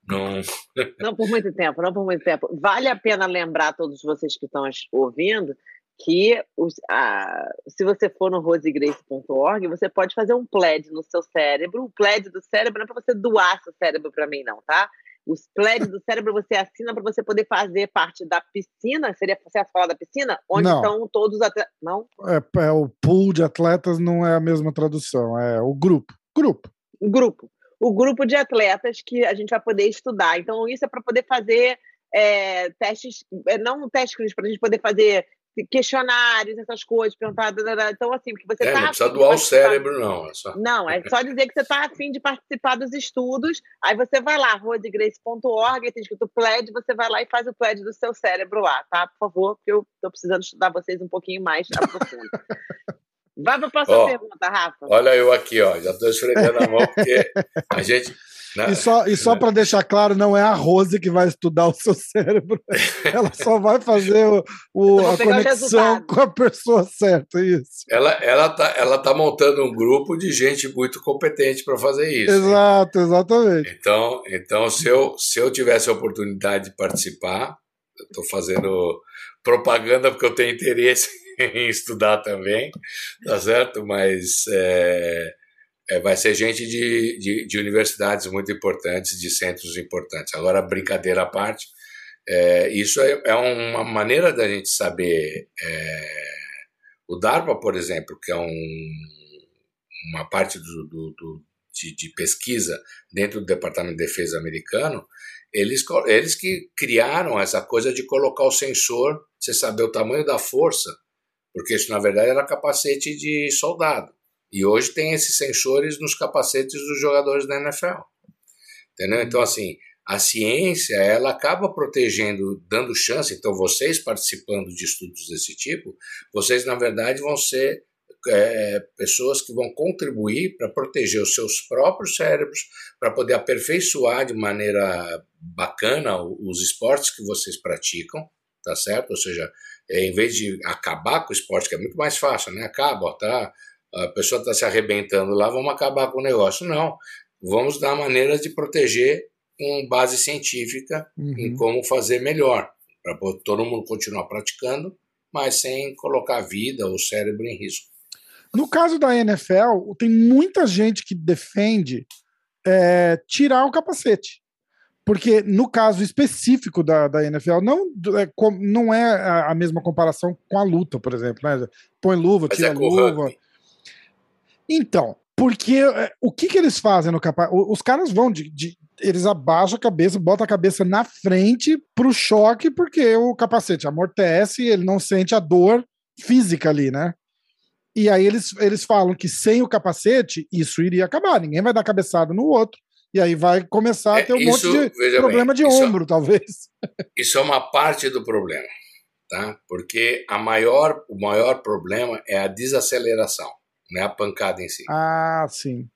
não. não por muito tempo, não por muito tempo. Vale a pena lembrar a todos vocês que estão ouvindo que os, a, se você for no rosegrace.org, você pode fazer um pledge no seu cérebro. O pledge do cérebro não é para você doar seu cérebro para mim, não, tá? Os pledges do cérebro você assina para você poder fazer parte da piscina. Seria você falar da piscina? Onde não. estão todos os atletas. Não? É, é, o pool de atletas não é a mesma tradução, é o grupo. Grupo. O grupo. O grupo de atletas que a gente vai poder estudar. Então, isso é para poder fazer é, testes, é, não testes para a gente poder fazer questionários, essas coisas, perguntar. Então, assim, porque você é, tá não precisa doar o cérebro, não. É só... Não, é só dizer que você está afim de participar dos estudos. Aí você vai lá, rosegrace.org, tem escrito pledge, você vai lá e faz o pledge do seu cérebro lá, tá? Por favor, porque eu estou precisando estudar vocês um pouquinho mais a profundo. Vai para a próxima oh, pergunta, Rafa. Olha eu aqui, ó, já estou esfregando a mão, porque a gente né? E só, e só para deixar claro, não é a Rose que vai estudar o seu cérebro. Ela só vai fazer o, o a conexão com a pessoa certa, isso. Ela, ela, tá, ela tá montando um grupo de gente muito competente para fazer isso. Exato, hein? exatamente. Então, então se, eu, se eu tivesse a oportunidade de participar, eu estou fazendo propaganda porque eu tenho interesse em estudar também, tá certo? Mas. É, é, vai ser gente de, de, de, universidades muito importantes, de centros importantes. Agora, brincadeira à parte, é, isso é, é, uma maneira da gente saber. É, o DARPA, por exemplo, que é um, uma parte do, do, do de, de, pesquisa dentro do Departamento de Defesa americano, eles, eles que criaram essa coisa de colocar o sensor, você saber o tamanho da força, porque isso na verdade era capacete de soldado. E hoje tem esses sensores nos capacetes dos jogadores da NFL. Entendeu? Então, assim, a ciência, ela acaba protegendo, dando chance. Então, vocês participando de estudos desse tipo, vocês, na verdade, vão ser é, pessoas que vão contribuir para proteger os seus próprios cérebros, para poder aperfeiçoar de maneira bacana os esportes que vocês praticam, tá certo? Ou seja, é, em vez de acabar com o esporte, que é muito mais fácil, né? Acaba, tá? A pessoa está se arrebentando lá, vamos acabar com o negócio. Não, vamos dar maneiras de proteger com base científica uhum. em como fazer melhor, para todo mundo continuar praticando, mas sem colocar a vida ou o cérebro em risco. No caso da NFL, tem muita gente que defende é, tirar o capacete. Porque no caso específico da, da NFL, não é, não é a mesma comparação com a luta, por exemplo. Né? Põe luva, Mas tira é luva. Rugby. Então, porque é, o que, que eles fazem no capacete? Os caras vão de, de, Eles abaixam a cabeça, botam a cabeça na frente pro choque, porque o capacete amortece, ele não sente a dor física ali, né? E aí eles, eles falam que sem o capacete, isso iria acabar. Ninguém vai dar cabeçada no outro. E aí vai começar a ter um é, isso, monte de problema bem, de isso, ombro, talvez. Isso é uma parte do problema, tá? Porque a maior, o maior problema é a desaceleração não é a pancada em si. Ah, sim.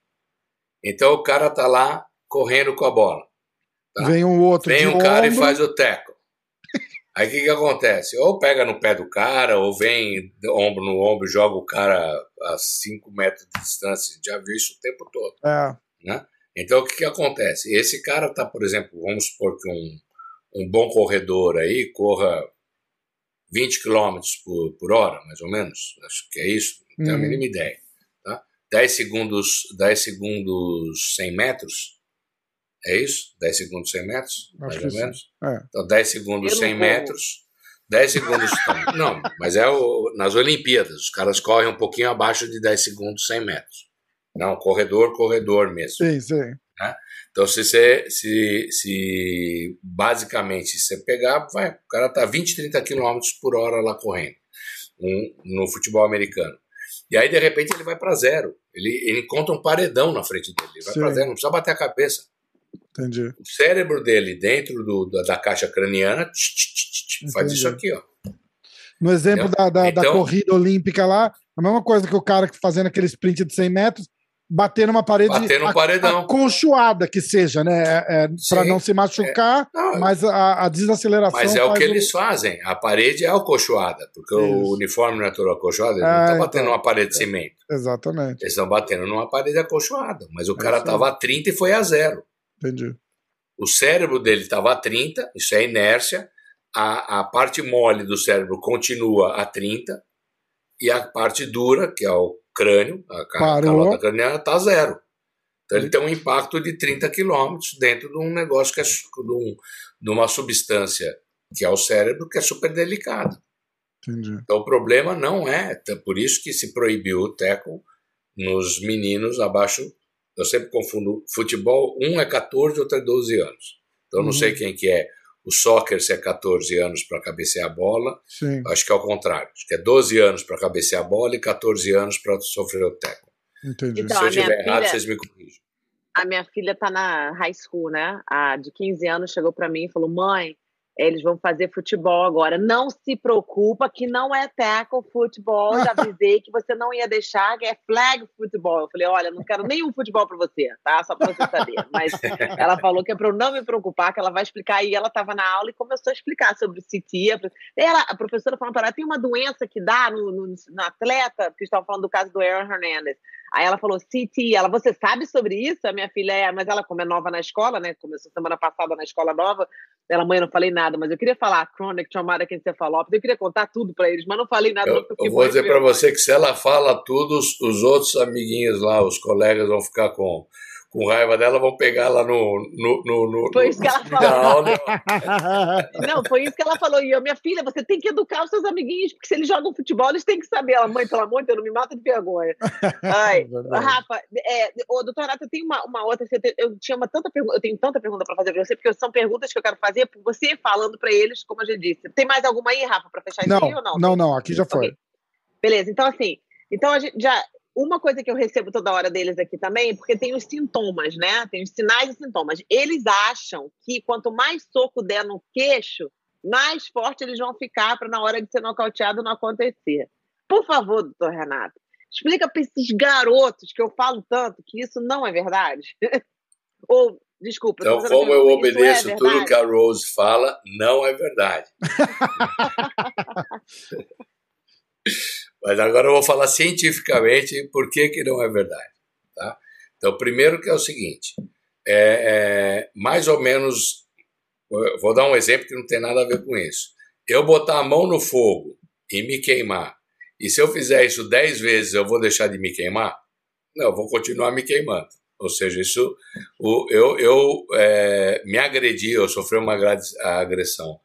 Então o cara tá lá correndo com a bola. Tá? Vem um outro. Vem um cara ombro. e faz o teco. Aí o que, que acontece? Ou pega no pé do cara, ou vem ombro no ombro, joga o cara a 5 metros de distância. Já viu isso o tempo todo. É. Né? Então o que, que acontece? Esse cara tá, por exemplo, vamos supor que um, um bom corredor aí corra 20 km por, por hora, mais ou menos. Acho que é isso, não tenho uhum. a mínima ideia. 10 segundos, 10 segundos 100 metros. É isso? 10 segundos 100 metros? Acho mais ou menos? É. Então, 10 segundos 100 metros. 10 segundos. não, mas é o, nas Olimpíadas. Os caras correm um pouquinho abaixo de 10 segundos 100 metros. Não, corredor, corredor mesmo. Sim, sim. Né? Então, se você, se, se basicamente você pegar, vai, o cara tá 20, 30 km por hora lá correndo um, no futebol americano. E aí, de repente, ele vai para zero. Ele, ele encontra um paredão na frente dele. Ele vai para zero, não precisa bater a cabeça. Entendi. O cérebro dele, dentro do, da, da, caixa craniana, tch, tch, tch, faz isso aqui, ó. No exemplo da, da, então, da, corrida olímpica lá, a mesma coisa que o cara fazendo aquele sprint de 100 metros, bater numa parede bater no paredão. acolchoada que seja, né? É, é para não se machucar, é, não, mas a, a, desaceleração. Mas é o que o... eles fazem. A parede é acolchoada, porque Isso. o uniforme não é todo acolchoado, ele é, não está batendo então, numa parede de cimento. Exatamente. Eles estão batendo numa parede acolchoada, mas o cara estava a 30 e foi a zero. Entendi. O cérebro dele estava a 30, isso é inércia. A, a parte mole do cérebro continua a 30 e a parte dura, que é o crânio, a calota craniana, está zero. Então ele tem um impacto de 30 quilômetros dentro de um negócio que é de, um, de uma substância que é o cérebro, que é super delicado. Entendi. Então o problema não é, por isso que se proibiu o teco nos meninos abaixo, eu sempre confundo futebol, um é 14, outro é 12 anos. Então eu não uhum. sei quem que é o soccer se é 14 anos para cabecear a bola, Sim. acho que é o contrário. Acho que é 12 anos para cabecear a bola e 14 anos para sofrer o teco. Entendi. Então, se eu estiver errado, vocês me corrigem. A minha filha está na high school, né? A de 15 anos chegou para mim e falou: mãe, eles vão fazer futebol agora. Não se preocupa que não é tackle futebol. Já avisei que você não ia deixar, que é flag futebol. Eu falei, olha, não quero nenhum futebol para você, tá? Só para você saber. Mas ela falou que é para eu não me preocupar, que ela vai explicar. E ela estava na aula e começou a explicar sobre o CT. Ela, a professora falou para ela, tem uma doença que dá no, no, no atleta, porque estavam falando do caso do Aaron Hernandez. Aí ela falou, CT, ela, você sabe sobre isso? A minha filha é, mas ela, como é nova na escola, né? Começou semana passada na escola nova, ela, mãe, eu não falei nada, mas eu queria falar chronic traumatic encephalopathy, eu queria contar tudo para eles, mas não falei nada. Eu, eu vou dizer para você que se ela fala tudo, os, os outros amiguinhos lá, os colegas vão ficar com com raiva dela, vão pegar lá no. no, no, no foi isso que ela falou. Não, foi isso que ela falou. E eu, minha filha, você tem que educar os seus amiguinhos, porque se eles jogam futebol, eles têm que saber. Ela, mãe, pelo amor de Deus, não me mata de vergonha. Ai, Rafa, é, ô, doutor Renato, eu tenho uma, uma outra. Eu tinha uma tanta pergunta, eu tenho tanta pergunta para fazer para você, porque são perguntas que eu quero fazer por você falando para eles, como a gente disse. Tem mais alguma aí, Rafa, para fechar não, isso aí ou não? Não, não, aqui já foi. Okay. Beleza, então assim, então a gente já uma coisa que eu recebo toda hora deles aqui também, porque tem os sintomas, né? Tem os sinais e sintomas. Eles acham que quanto mais soco der no queixo, mais forte eles vão ficar para na hora de ser nocauteado não acontecer. Por favor, doutor Renato, explica para esses garotos que eu falo tanto que isso não é verdade. Ou, desculpa. Então, como eu obedeço é tudo que a Rose fala, não é verdade. Mas agora eu vou falar cientificamente por que, que não é verdade. Tá? Então, primeiro que é o seguinte, é, é, mais ou menos, vou dar um exemplo que não tem nada a ver com isso. Eu botar a mão no fogo e me queimar, e se eu fizer isso dez vezes, eu vou deixar de me queimar? Não, eu vou continuar me queimando. Ou seja, isso, o, eu, eu é, me agredi, eu sofri uma agressão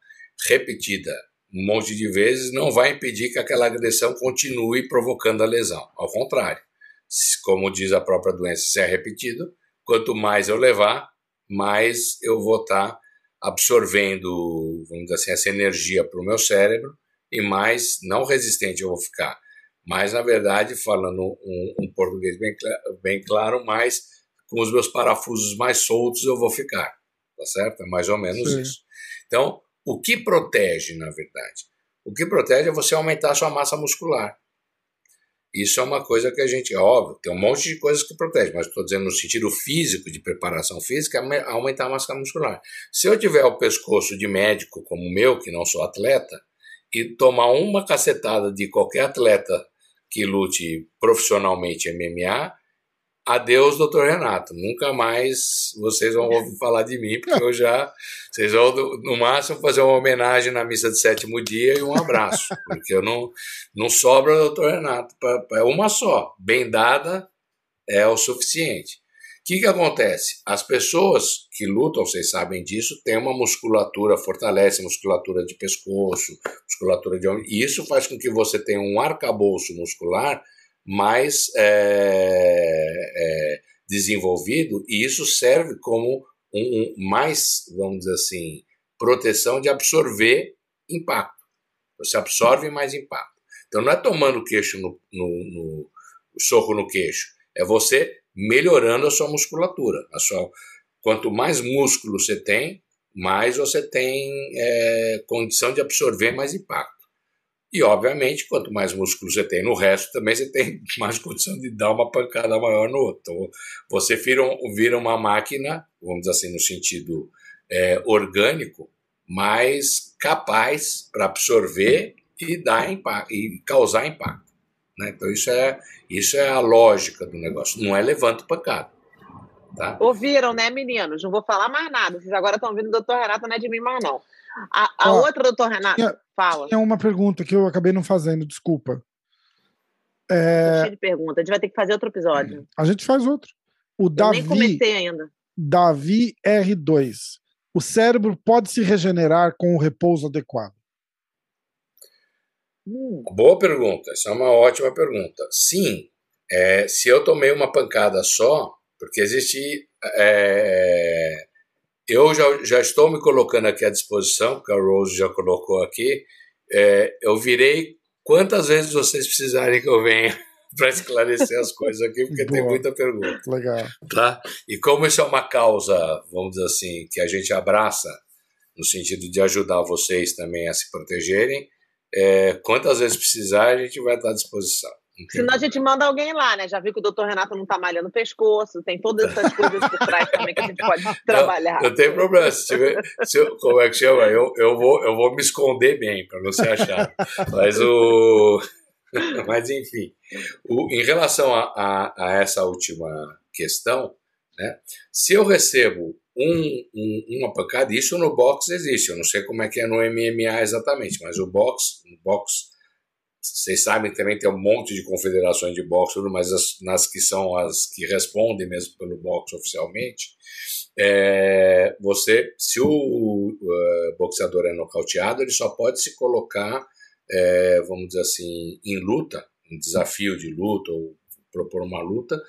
repetida um monte de vezes, não vai impedir que aquela agressão continue provocando a lesão. Ao contrário, como diz a própria doença, se é repetido, quanto mais eu levar, mais eu vou estar absorvendo, vamos dizer assim, essa energia para o meu cérebro e mais não resistente eu vou ficar. Mas, na verdade, falando um, um português bem, bem claro, mais com os meus parafusos mais soltos eu vou ficar. Tá certo? É mais ou menos Sim. isso. Então, o que protege, na verdade? O que protege é você aumentar a sua massa muscular. Isso é uma coisa que a gente, óbvio, tem um monte de coisas que protege, mas estou dizendo no sentido físico, de preparação física, é aumentar a massa muscular. Se eu tiver o pescoço de médico como o meu, que não sou atleta, e tomar uma cacetada de qualquer atleta que lute profissionalmente MMA, Adeus, doutor Renato. Nunca mais vocês vão ouvir falar de mim, porque eu já. Vocês vão, no máximo, fazer uma homenagem na missa de sétimo dia e um abraço. Porque eu não, não sobra, doutor Renato. É uma só. Bem dada é o suficiente. que, que acontece? As pessoas que lutam, vocês sabem disso, têm uma musculatura, fortalece musculatura de pescoço, musculatura de ombro, e isso faz com que você tenha um arcabouço muscular mais é, é, desenvolvido, e isso serve como um, um, mais, vamos dizer assim, proteção de absorver impacto. Você absorve mais impacto. Então não é tomando queixo no, no, no soco no queixo, é você melhorando a sua musculatura. A sua, quanto mais músculo você tem, mais você tem é, condição de absorver mais impacto. E, obviamente, quanto mais músculo você tem no resto, também você tem mais condição de dar uma pancada maior no outro. Então, você vira, vira uma máquina, vamos dizer assim, no sentido é, orgânico, mais capaz para absorver e, dar impacto, e causar impacto. Né? Então, isso é, isso é a lógica do negócio. Não é levanta pancada. Tá? Ouviram, né, meninos? Não vou falar mais nada. Vocês agora estão ouvindo o doutor Renato, não é de mim mais, não. A, a outra, doutor Renato, tinha, fala. Tem uma pergunta que eu acabei não fazendo, desculpa. É... Cheio de pergunta. A gente vai ter que fazer outro episódio. A gente faz outro. O eu Davi, nem comecei ainda. Davi R2. O cérebro pode se regenerar com o repouso adequado? Hum. Boa pergunta, essa é uma ótima pergunta. Sim, é, se eu tomei uma pancada só, porque existe. É, eu já, já estou me colocando aqui à disposição, porque a Rose já colocou aqui. É, eu virei quantas vezes vocês precisarem que eu venha para esclarecer as coisas aqui, porque Boa. tem muita pergunta. Legal. Tá? E como isso é uma causa, vamos dizer assim, que a gente abraça, no sentido de ajudar vocês também a se protegerem, é, quantas vezes precisar, a gente vai estar à disposição. Senão a gente manda alguém lá, né? Já viu que o doutor Renato não está malhando o pescoço, tem todas essas coisas por trás também que a gente pode trabalhar. Não, não tem problema. Se tiver, se eu, como é que chama? Eu, eu, vou, eu vou me esconder bem para não se achar. Mas o. Mas enfim, o, em relação a, a, a, essa última questão, né, se eu recebo um, um, uma pancada, isso no boxe existe, eu não sei como é que é no MMA exatamente, mas o boxe, no boxe vocês sabem também tem um monte de confederações de boxe, mas as, nas que são as que respondem mesmo pelo boxe oficialmente, é, você, se o uh, boxeador é nocauteado, ele só pode se colocar, é, vamos dizer assim, em luta, em desafio de luta ou propor uma luta,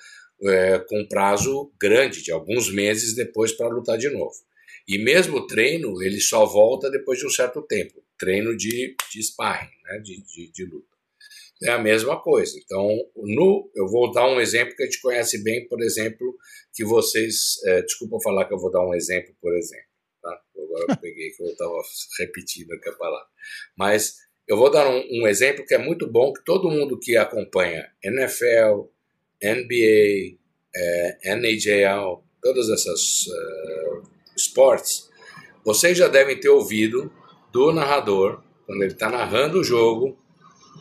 é, com prazo grande, de alguns meses depois para lutar de novo. E mesmo o treino, ele só volta depois de um certo tempo treino de, de sparring, né, de, de, de, luta. É a mesma coisa. Então, no, eu vou dar um exemplo que a gente conhece bem, por exemplo, que vocês. É, desculpa falar que eu vou dar um exemplo, por exemplo. Tá? Agora eu peguei que eu estava repetindo aqui a palavra. Mas eu vou dar um, um, exemplo que é muito bom, que todo mundo que acompanha NFL, NBA, é, NHL, todas essas uh, esportes, vocês já devem ter ouvido do narrador, quando ele está narrando o jogo,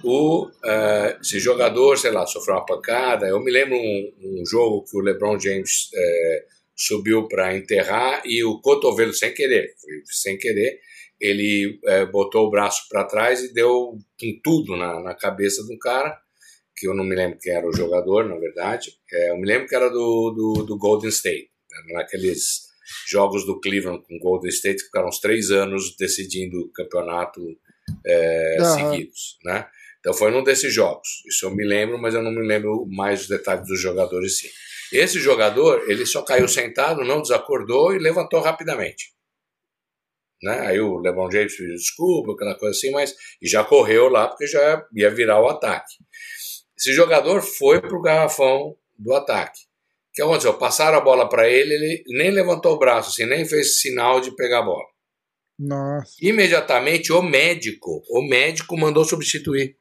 o, uh, esse jogador, sei lá, sofreu uma pancada. Eu me lembro um, um jogo que o LeBron James uh, subiu para enterrar e o cotovelo, sem querer, sem querer, ele uh, botou o braço para trás e deu com tudo na, na cabeça do cara, que eu não me lembro quem era o jogador, na verdade. eu me lembro que era do, do, do Golden State, né, naqueles jogos do Cleveland com Golden State, ficaram uns três anos decidindo o campeonato é, uhum. seguidos, né? Então foi num desses jogos. Isso eu me lembro, mas eu não me lembro mais os detalhes dos jogadores sim. Esse jogador, ele só caiu sentado, não desacordou e levantou rapidamente. Né? Aí o LeBron James pediu desculpa, aquela coisa assim, mas e já correu lá porque já ia virar o ataque. Esse jogador foi pro garrafão do ataque que aconteceu? Passaram a bola para ele, ele nem levantou o braço, assim, nem fez sinal de pegar a bola. Nossa. Imediatamente o médico, o médico mandou substituir.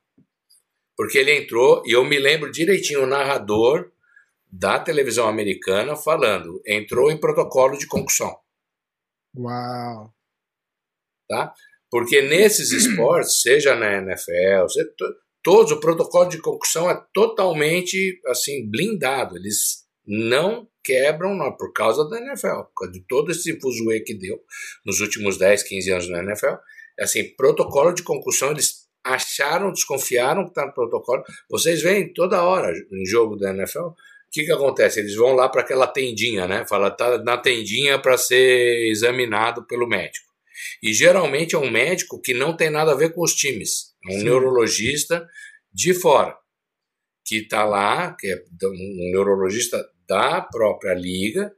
Porque ele entrou, e eu me lembro direitinho o narrador da televisão americana falando, entrou em protocolo de concussão. Uau. Tá? Porque nesses esportes, seja na NFL, seja, todos o protocolo de concussão é totalmente assim blindado. Eles não quebram não, por causa da NFL, por causa de todo esse fuzuê que deu nos últimos 10, 15 anos na NFL. Assim, protocolo de concussão, eles acharam, desconfiaram que está no protocolo. Vocês veem toda hora em jogo da NFL, que, que acontece? Eles vão lá para aquela tendinha, né? Fala, tá na tendinha para ser examinado pelo médico. E geralmente é um médico que não tem nada a ver com os times, é um Sim. neurologista de fora, que está lá, que é um neurologista da própria liga,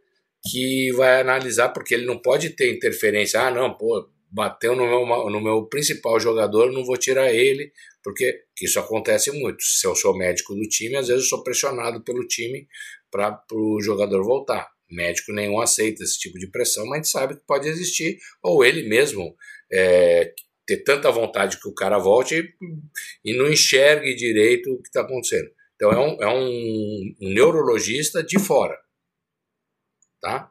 que vai analisar, porque ele não pode ter interferência. Ah, não, pô, bateu no meu, no meu principal jogador, não vou tirar ele, porque isso acontece muito. Se eu sou médico do time, às vezes eu sou pressionado pelo time para o jogador voltar. Médico nenhum aceita esse tipo de pressão, mas a gente sabe que pode existir, ou ele mesmo é, ter tanta vontade que o cara volte e, e não enxergue direito o que está acontecendo. Então é um, é um, um neurologista de fora tá?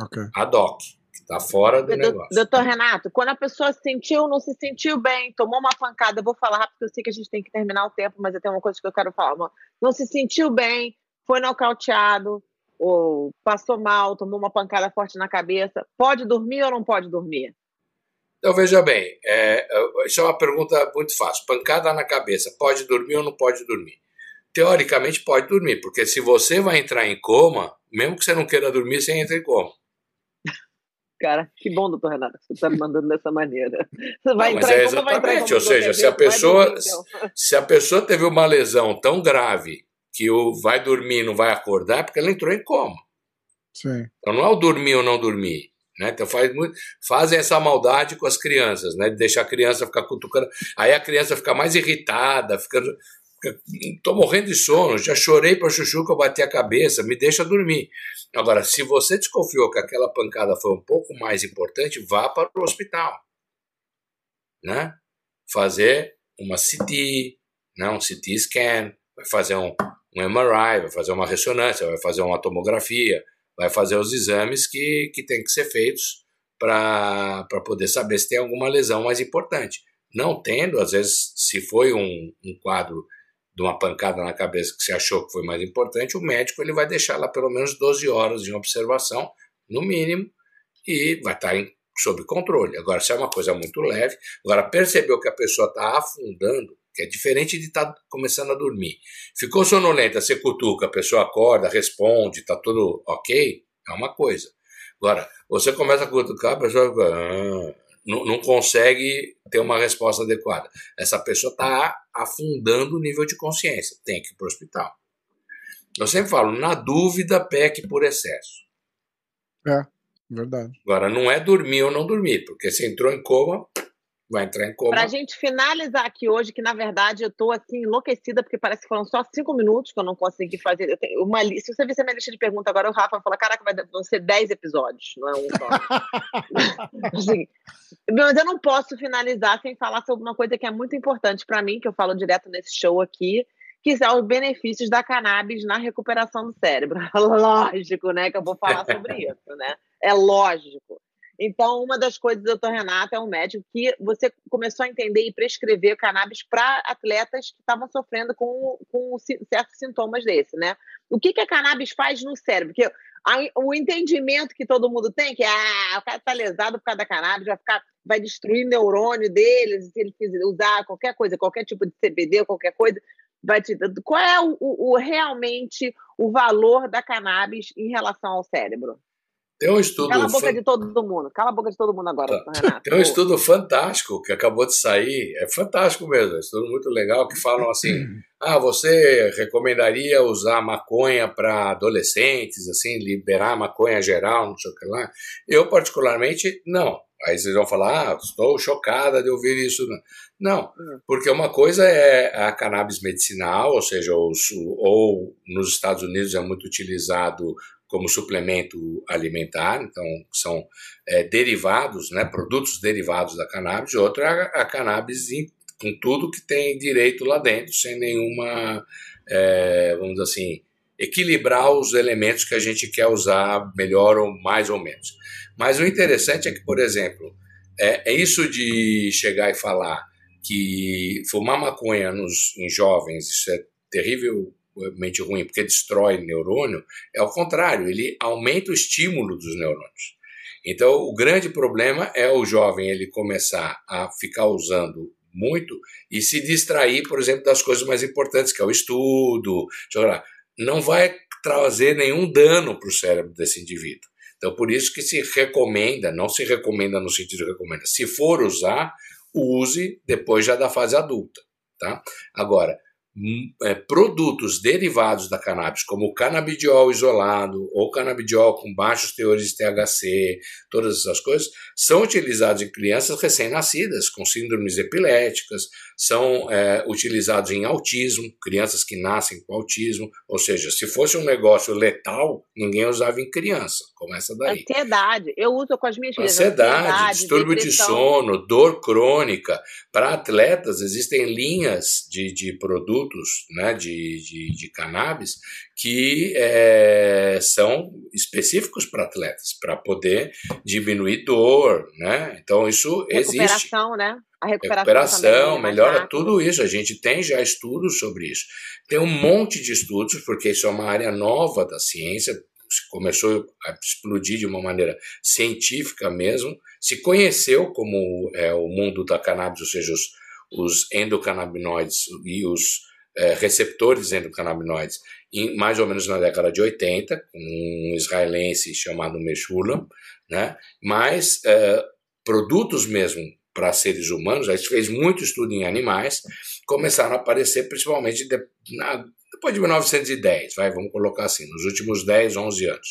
Ok. Ad hoc, que está fora do negócio. Doutor Renato, quando a pessoa se sentiu, não se sentiu bem, tomou uma pancada, eu vou falar rápido, porque eu sei que a gente tem que terminar o tempo, mas eu tenho uma coisa que eu quero falar. Não se sentiu bem, foi nocauteado, ou passou mal, tomou uma pancada forte na cabeça, pode dormir ou não pode dormir? Então, veja bem, é, isso é uma pergunta muito fácil. Pancada na cabeça, pode dormir ou não pode dormir? Teoricamente, pode dormir, porque se você vai entrar em coma, mesmo que você não queira dormir, você entra em coma. Cara, que bom, doutor Renato, você está me mandando dessa maneira. Você vai não, entrar é em coma, vai entrar em coma. Ou seja, se a, pessoa, dormir, então. se a pessoa teve uma lesão tão grave que o vai dormir e não vai acordar, é porque ela entrou em coma. Sim. Então não é o dormir ou não dormir. Né? Então faz muito, fazem essa maldade com as crianças, né? De deixar a criança ficar cutucando. Aí a criança fica mais irritada, fica, Estou morrendo de sono, já chorei para chuchu que eu bati a cabeça, me deixa dormir. Agora, se você desconfiou que aquela pancada foi um pouco mais importante, vá para o hospital. Né? Fazer uma CT, né? um CT scan, vai fazer um, um MRI, vai fazer uma ressonância, vai fazer uma tomografia, vai fazer os exames que, que tem que ser feitos para poder saber se tem alguma lesão mais importante. Não tendo, às vezes, se foi um, um quadro de uma pancada na cabeça que você achou que foi mais importante, o médico ele vai deixar lá pelo menos 12 horas de observação, no mínimo, e vai estar em, sob controle. Agora, se é uma coisa muito leve, agora percebeu que a pessoa está afundando, que é diferente de estar tá começando a dormir. Ficou sonolenta, você cutuca, a pessoa acorda, responde, está tudo ok, é uma coisa. Agora, você começa a cutucar, a pessoa fica, ah, não, não consegue ter uma resposta adequada. Essa pessoa está afundando o nível de consciência, tem que ir para o hospital. Eu sempre falo, na dúvida, peque por excesso. É, verdade. Agora, não é dormir ou não dormir, porque se entrou em coma, vai entrar em coma. Para a gente finalizar aqui hoje, que na verdade eu estou assim enlouquecida, porque parece que foram só cinco minutos que eu não consegui fazer. Eu tenho uma lista. Se você ver a minha lista de perguntas agora, o Rafa vai falar: caraca, vai, vão ser dez episódios, não é um só. assim, mas eu não posso finalizar sem falar sobre uma coisa que é muito importante para mim, que eu falo direto nesse show aqui, que são os benefícios da cannabis na recuperação do cérebro. Lógico, né, que eu vou falar sobre isso, né? É lógico. Então, uma das coisas do doutor Renato é um médico que você começou a entender e prescrever cannabis para atletas que estavam sofrendo com, com certos sintomas desse, né? O que, que a cannabis faz no cérebro? Porque o entendimento que todo mundo tem que ah, o cara está lesado por causa da cannabis, vai, ficar, vai destruir o neurônio deles, se ele fizer, usar qualquer coisa, qualquer tipo de CBD, qualquer coisa, vai te. Qual é o, o realmente o valor da cannabis em relação ao cérebro? Tem um estudo. Cala a boca fan... de todo mundo. Cala a boca de todo mundo agora, tá. Renato. Tem um estudo fantástico que acabou de sair. É fantástico mesmo. É um estudo muito legal que falam assim: ah, você recomendaria usar maconha para adolescentes, assim, liberar maconha geral, não sei o que lá? Eu, particularmente, não. Aí vocês vão falar, ah, estou chocada de ouvir isso. Não, hum. porque uma coisa é a cannabis medicinal, ou seja, os, ou nos Estados Unidos é muito utilizado como suplemento alimentar, então são é, derivados, né, produtos derivados da cannabis, e outro é a, a cannabis em, com tudo que tem direito lá dentro, sem nenhuma, é, vamos dizer assim, equilibrar os elementos que a gente quer usar melhor ou mais ou menos. Mas o interessante é que, por exemplo, é, é isso de chegar e falar que fumar maconha nos, em jovens, isso é terrível mente ruim, porque destrói neurônio, é ao contrário, ele aumenta o estímulo dos neurônios. Então, o grande problema é o jovem ele começar a ficar usando muito e se distrair, por exemplo, das coisas mais importantes, que é o estudo. não vai trazer nenhum dano para o cérebro desse indivíduo. Então, por isso que se recomenda, não se recomenda no sentido de recomenda, se for usar, use depois já da fase adulta. Tá? Agora, é, produtos derivados da cannabis, como o canabidiol isolado ou canabidiol com baixos teores de THC, todas essas coisas, são utilizados em crianças recém-nascidas com síndromes epiléticas, são é, utilizados em autismo, crianças que nascem com autismo, ou seja, se fosse um negócio letal, ninguém usava em criança. Começa daí. Ansiedade, eu uso com as minhas filhas. Ansiedade, ansiedade distúrbio depressão. de sono, dor crônica. Para atletas, existem linhas de, de produtos né, de, de, de cannabis que é, são específicos para atletas, para poder diminuir dor, né? Então isso existe. Recuperação, né? A recuperação, recuperação também, melhora tudo isso. A gente tem já estudos sobre isso. Tem um monte de estudos, porque isso é uma área nova da ciência, começou a explodir de uma maneira científica mesmo, se conheceu como é, o mundo da cannabis, ou seja, os, os endocannabinoides e os é, receptores endocannabinoides em, mais ou menos na década de 80, com um israelense chamado Meshulam, né? mas é, produtos mesmo para seres humanos, a gente fez muito estudo em animais, começaram a aparecer principalmente de, na, depois de 1910, vai, vamos colocar assim, nos últimos 10, 11 anos.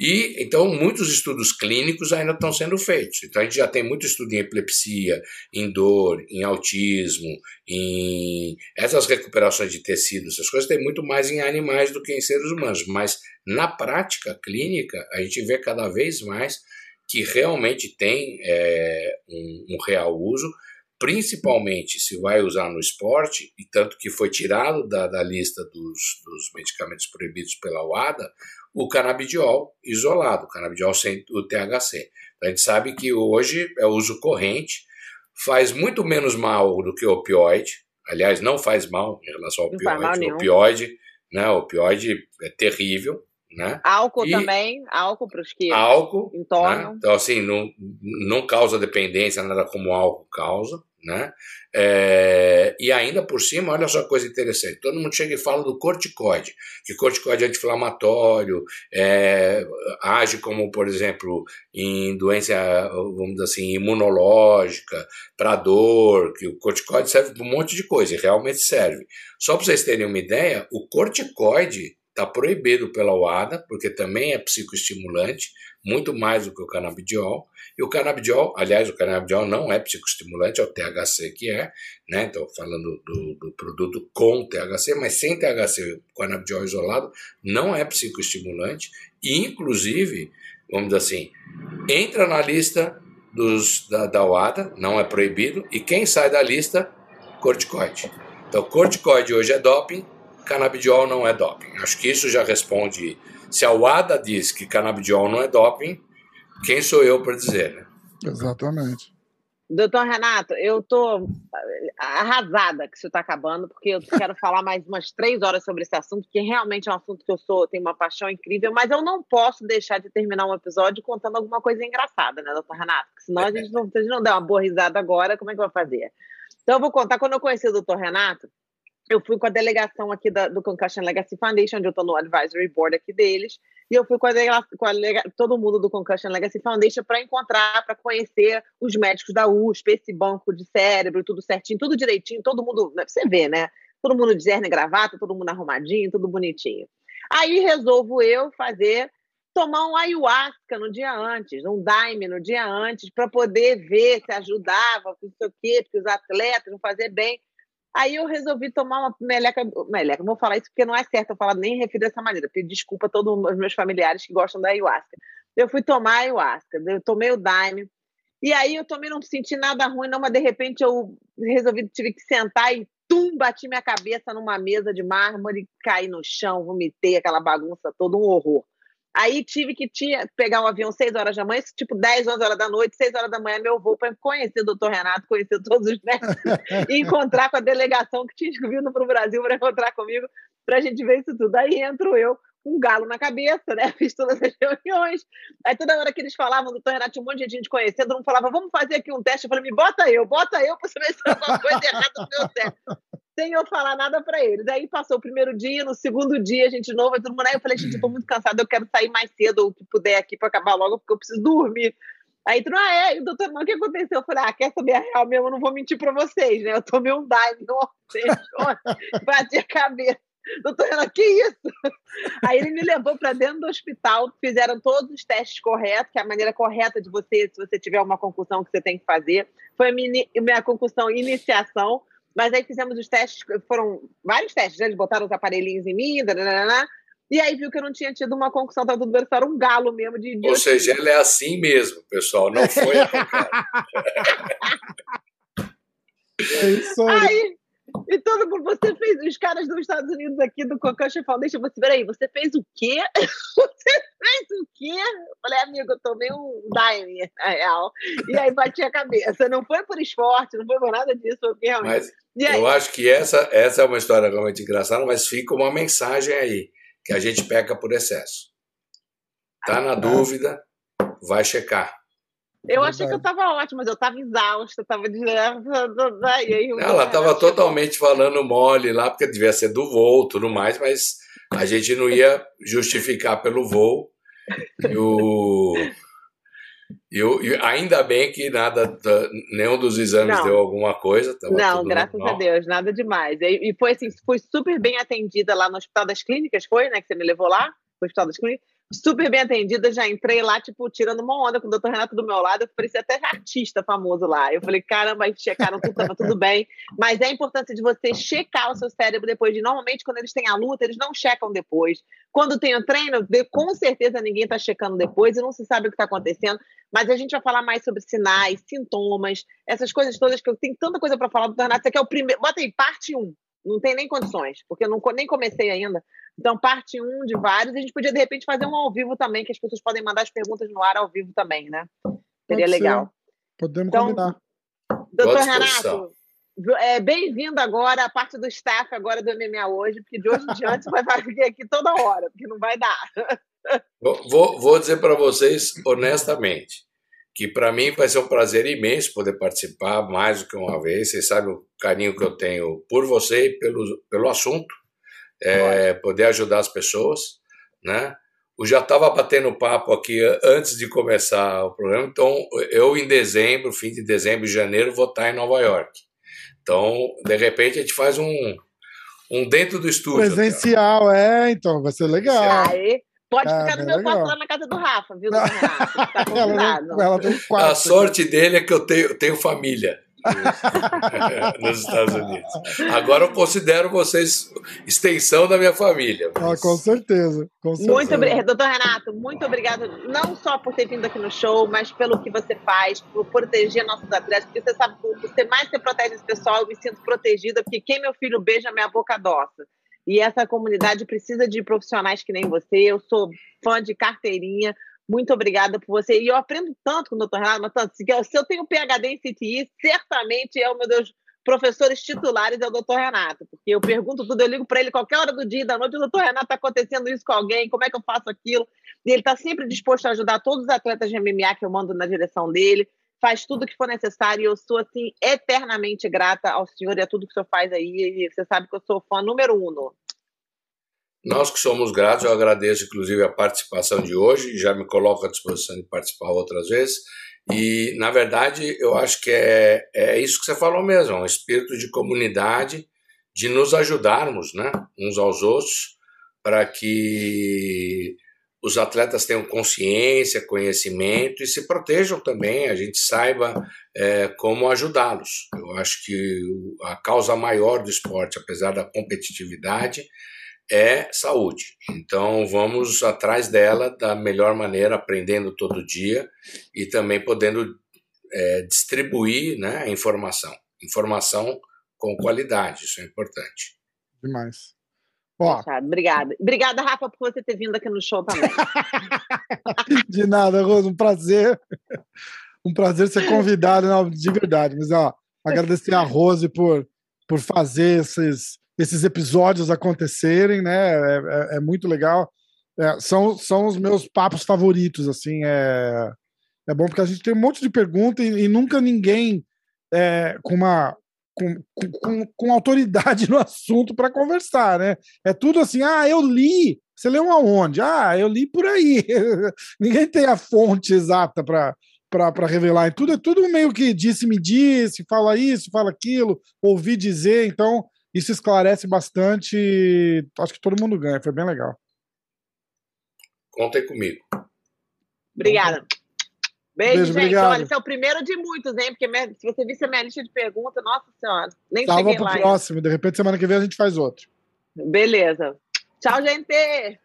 E então muitos estudos clínicos ainda estão sendo feitos. Então a gente já tem muito estudo em epilepsia, em dor, em autismo, em essas recuperações de tecidos, essas coisas tem muito mais em animais do que em seres humanos. Mas na prática clínica a gente vê cada vez mais que realmente tem é, um, um real uso principalmente se vai usar no esporte, e tanto que foi tirado da, da lista dos, dos medicamentos proibidos pela UADA, o canabidiol isolado, o canabidiol sem o THC. Então, a gente sabe que hoje é uso corrente, faz muito menos mal do que o opioide, aliás, não faz mal em relação ao opioide. O opioide, né, o opioide é terrível, né? Álcool e também, álcool para os que álcool, Né? Então, assim, não, não causa dependência, nada como álcool causa. Né? É, e ainda por cima, olha só coisa interessante: todo mundo chega e fala do corticoide, que corticoide é anti-inflamatório, é, age como, por exemplo, em doença, vamos dizer assim, imunológica, para dor, que o corticoide serve para um monte de coisa, e realmente serve. Só para vocês terem uma ideia, o corticoide está proibido pela UADA, porque também é psicoestimulante, muito mais do que o canabidiol. E o canabidiol, aliás, o canabidiol não é psicoestimulante, é o THC que é, né? Estou falando do, do, produto com THC, mas sem THC, o canabidiol isolado não é psicoestimulante. E, inclusive, vamos dizer assim, entra na lista dos, da, da UADA, não é proibido, e quem sai da lista, corticoide. Então, corticoide hoje é doping, canabidiol não é doping. Acho que isso já responde. Se a UADA diz que canabidiol não é doping, quem sou eu para dizer, né? Exatamente. Doutor Renato, eu estou arrasada que isso está acabando, porque eu quero falar mais umas três horas sobre esse assunto, que realmente é um assunto que eu sou, tenho uma paixão incrível, mas eu não posso deixar de terminar um episódio contando alguma coisa engraçada, né, doutor Renato? Porque senão a gente não, se a gente não der uma boa risada agora, como é que vai fazer? Então eu vou contar, quando eu conheci o doutor Renato, eu fui com a delegação aqui da, do Concussion Legacy Foundation, onde eu estou no advisory board aqui deles, e eu fui com, a, com a, todo mundo do Concussion Legacy Foundation para encontrar, para conhecer os médicos da USP, esse banco de cérebro, tudo certinho, tudo direitinho, todo mundo, né, você vê, né? Todo mundo de terno e gravata, todo mundo arrumadinho, tudo bonitinho. Aí resolvo eu fazer, tomar um ayahuasca no dia antes, um daime no dia antes, para poder ver se ajudava, não sei o quê, porque os atletas vão fazer bem. Aí eu resolvi tomar uma meleca. Meleca, vou falar isso porque não é certo eu falar nem refiro dessa maneira. Pedir desculpa a todos os meus familiares que gostam da ayahuasca. Eu fui tomar ayahuasca, eu tomei o daime. E aí eu também não senti nada ruim, não, mas de repente eu resolvi, tive que sentar e tum, bati minha cabeça numa mesa de mármore, caí no chão, vomitei aquela bagunça toda, um horror. Aí tive que tinha, pegar um avião 6 horas da manhã, tipo 10, 11 horas da noite, 6 horas da manhã, meu voo para conhecer o doutor Renato, conhecer todos os médicos e encontrar com a delegação que tinha vindo para o Brasil para encontrar comigo, para a gente ver isso tudo. Aí entro eu, com um galo na cabeça, né? Fiz todas as reuniões. Aí toda hora que eles falavam, doutor Renato, tinha um monte de gente conhecendo, mundo falava, vamos fazer aqui um teste. Eu falei, me bota eu, bota eu para saber se alguma coisa errada no meu teste. Sem eu falar nada para eles. Aí passou o primeiro dia, no segundo dia, a gente de novo, todo mundo aí eu falei, gente, eu tô muito cansada, eu quero sair mais cedo, ou que puder aqui para acabar logo, porque eu preciso dormir. Aí tu, ah, é, doutor, não, o que aconteceu? Eu falei, ah, quer saber a real mesmo? Eu não vou mentir para vocês, né? Eu tomei um dive ontem, bati a cabeça. Doutor Renan, que isso? Aí ele me levou para dentro do hospital, fizeram todos os testes corretos, que é a maneira correta de você, se você tiver uma concussão que você tem que fazer. Foi a minha, minha concussão iniciação, mas aí fizemos os testes, foram vários testes, né? eles botaram os aparelhinhos em mim, dananana, e aí viu que eu não tinha tido uma concussão, estava tudo bem, era um galo mesmo de. Ou seja, ela é assim mesmo, pessoal, não foi a É isso aí. aí e todo mundo, você fez, os caras dos Estados Unidos aqui do Concussion Foundation, você, peraí, você fez o quê? Você fez o quê? Eu falei, amigo, eu tomei um Daime, na real. E aí bati a cabeça. Não foi por esporte, não foi por nada disso, foi realmente. Mas eu acho que essa, essa é uma história realmente engraçada, mas fica uma mensagem aí, que a gente peca por excesso. Tá na dúvida, vai checar. Eu achei que eu estava ótima, mas eu estava exausta, estava de. Ela estava totalmente falando mole lá, porque devia ser do voo tudo mais, mas a gente não ia justificar pelo voo. E o. E, o, e ainda bem que nada, nenhum dos exames não. deu alguma coisa. não, graças normal. a Deus, nada demais. E, e foi assim, fui super bem atendida lá no Hospital das Clínicas, foi, né? Que você me levou lá, no Hospital das Clínicas super bem atendida, já entrei lá, tipo, tirando uma onda com o doutor Renato do meu lado, eu parecia até artista famoso lá. Eu falei, caramba, aí checaram tudo, tava tudo bem. Mas é a importância de você checar o seu cérebro depois de, normalmente, quando eles têm a luta, eles não checam depois. Quando tem o treino, com certeza ninguém tá checando depois e não se sabe o que tá acontecendo. Mas a gente vai falar mais sobre sinais, sintomas, essas coisas todas que eu tenho tanta coisa para falar do doutor Renato. Isso aqui é o primeiro. Bota aí, parte 1. Não tem nem condições, porque eu não, nem comecei ainda. Então, parte um de vários. A gente podia, de repente, fazer um ao vivo também, que as pessoas podem mandar as perguntas no ar ao vivo também, né? Seria Pode legal. Ser. Podemos então, combinar. Doutor Renato, é, bem-vindo agora à parte do staff agora do MMA hoje, porque de hoje em diante você vai vir aqui toda hora, porque não vai dar. Vou, vou dizer para vocês honestamente que para mim vai ser um prazer imenso poder participar mais do que uma vez. Vocês sabem o carinho que eu tenho por você e pelo, pelo assunto é, poder ajudar as pessoas, né? Eu já estava batendo papo aqui antes de começar o programa, então eu em dezembro, fim de dezembro e janeiro, vou estar em Nova York. Então, de repente, a gente faz um, um dentro do estúdio. Presencial, é, então, vai ser legal. Aí, pode é, ficar no meu quarto lá na casa do Rafa, viu, Tá ela, ela tem um quarto. A sorte dele é que eu tenho, tenho família. nos Estados Unidos. Agora eu considero vocês extensão da minha família. Mas... Ah, com certeza. Com certeza. Muito obrigado, doutor Renato, muito obrigado, não só por ter vindo aqui no show, mas pelo que você faz, por proteger nossos atletas, porque você sabe, você mais você protege esse pessoal, eu me sinto protegida, porque quem meu filho beija, minha boca doça. E essa comunidade precisa de profissionais que nem você. Eu sou fã de carteirinha, muito obrigada por você. E eu aprendo tanto com o doutor Renato, mas tanto, se eu tenho PHD em CTI, certamente é o meu Deus, professores titulares é o doutor Renato, porque eu pergunto tudo, eu ligo para ele qualquer hora do dia, da noite, o doutor Renato está acontecendo isso com alguém, como é que eu faço aquilo? E ele está sempre disposto a ajudar todos os atletas de MMA que eu mando na direção dele, faz tudo o que for necessário e eu sou, assim, eternamente grata ao senhor e a tudo que o senhor faz aí, e você sabe que eu sou fã número um. Nós que somos gratos, eu agradeço inclusive a participação de hoje, já me coloco à disposição de participar outras vezes. E, na verdade, eu acho que é, é isso que você falou mesmo, é um espírito de comunidade, de nos ajudarmos né, uns aos outros, para que os atletas tenham consciência, conhecimento e se protejam também, a gente saiba é, como ajudá-los. Eu acho que a causa maior do esporte, apesar da competitividade, é saúde. Então vamos atrás dela da melhor maneira, aprendendo todo dia e também podendo é, distribuir né, a informação. Informação com qualidade, isso é importante. Demais. Ó. Obrigada. Obrigada, Rafa, por você ter vindo aqui no show também. de nada, Rosa, um prazer. Um prazer ser convidado, não, de verdade. Mas ó, agradecer a Rose por, por fazer esses, esses episódios acontecerem, né? É, é, é muito legal. É, são, são os meus papos favoritos, assim. É, é bom porque a gente tem um monte de perguntas e, e nunca ninguém é, com uma com, com, com autoridade no assunto para conversar, né? É tudo assim, ah, eu li. Você leu aonde? Ah, eu li por aí. Ninguém tem a fonte exata para revelar. E tudo é tudo meio que disse-me disse, fala isso, fala aquilo, ouvi dizer. Então, isso esclarece bastante. Acho que todo mundo ganha. Foi bem legal. Contem comigo. Obrigada. Beijo, Beijo gente. Obrigado. Olha, esse é o primeiro de muitos, hein? Porque se você visse a minha lista de perguntas, nossa senhora, nem Tava cheguei pro lá. próximo. Ainda. De repente, semana que vem a gente faz outro. Beleza. Tchau, gente.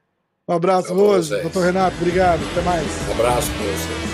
Um abraço, Rose. Doutor Renato, obrigado. Até mais. Um abraço, você.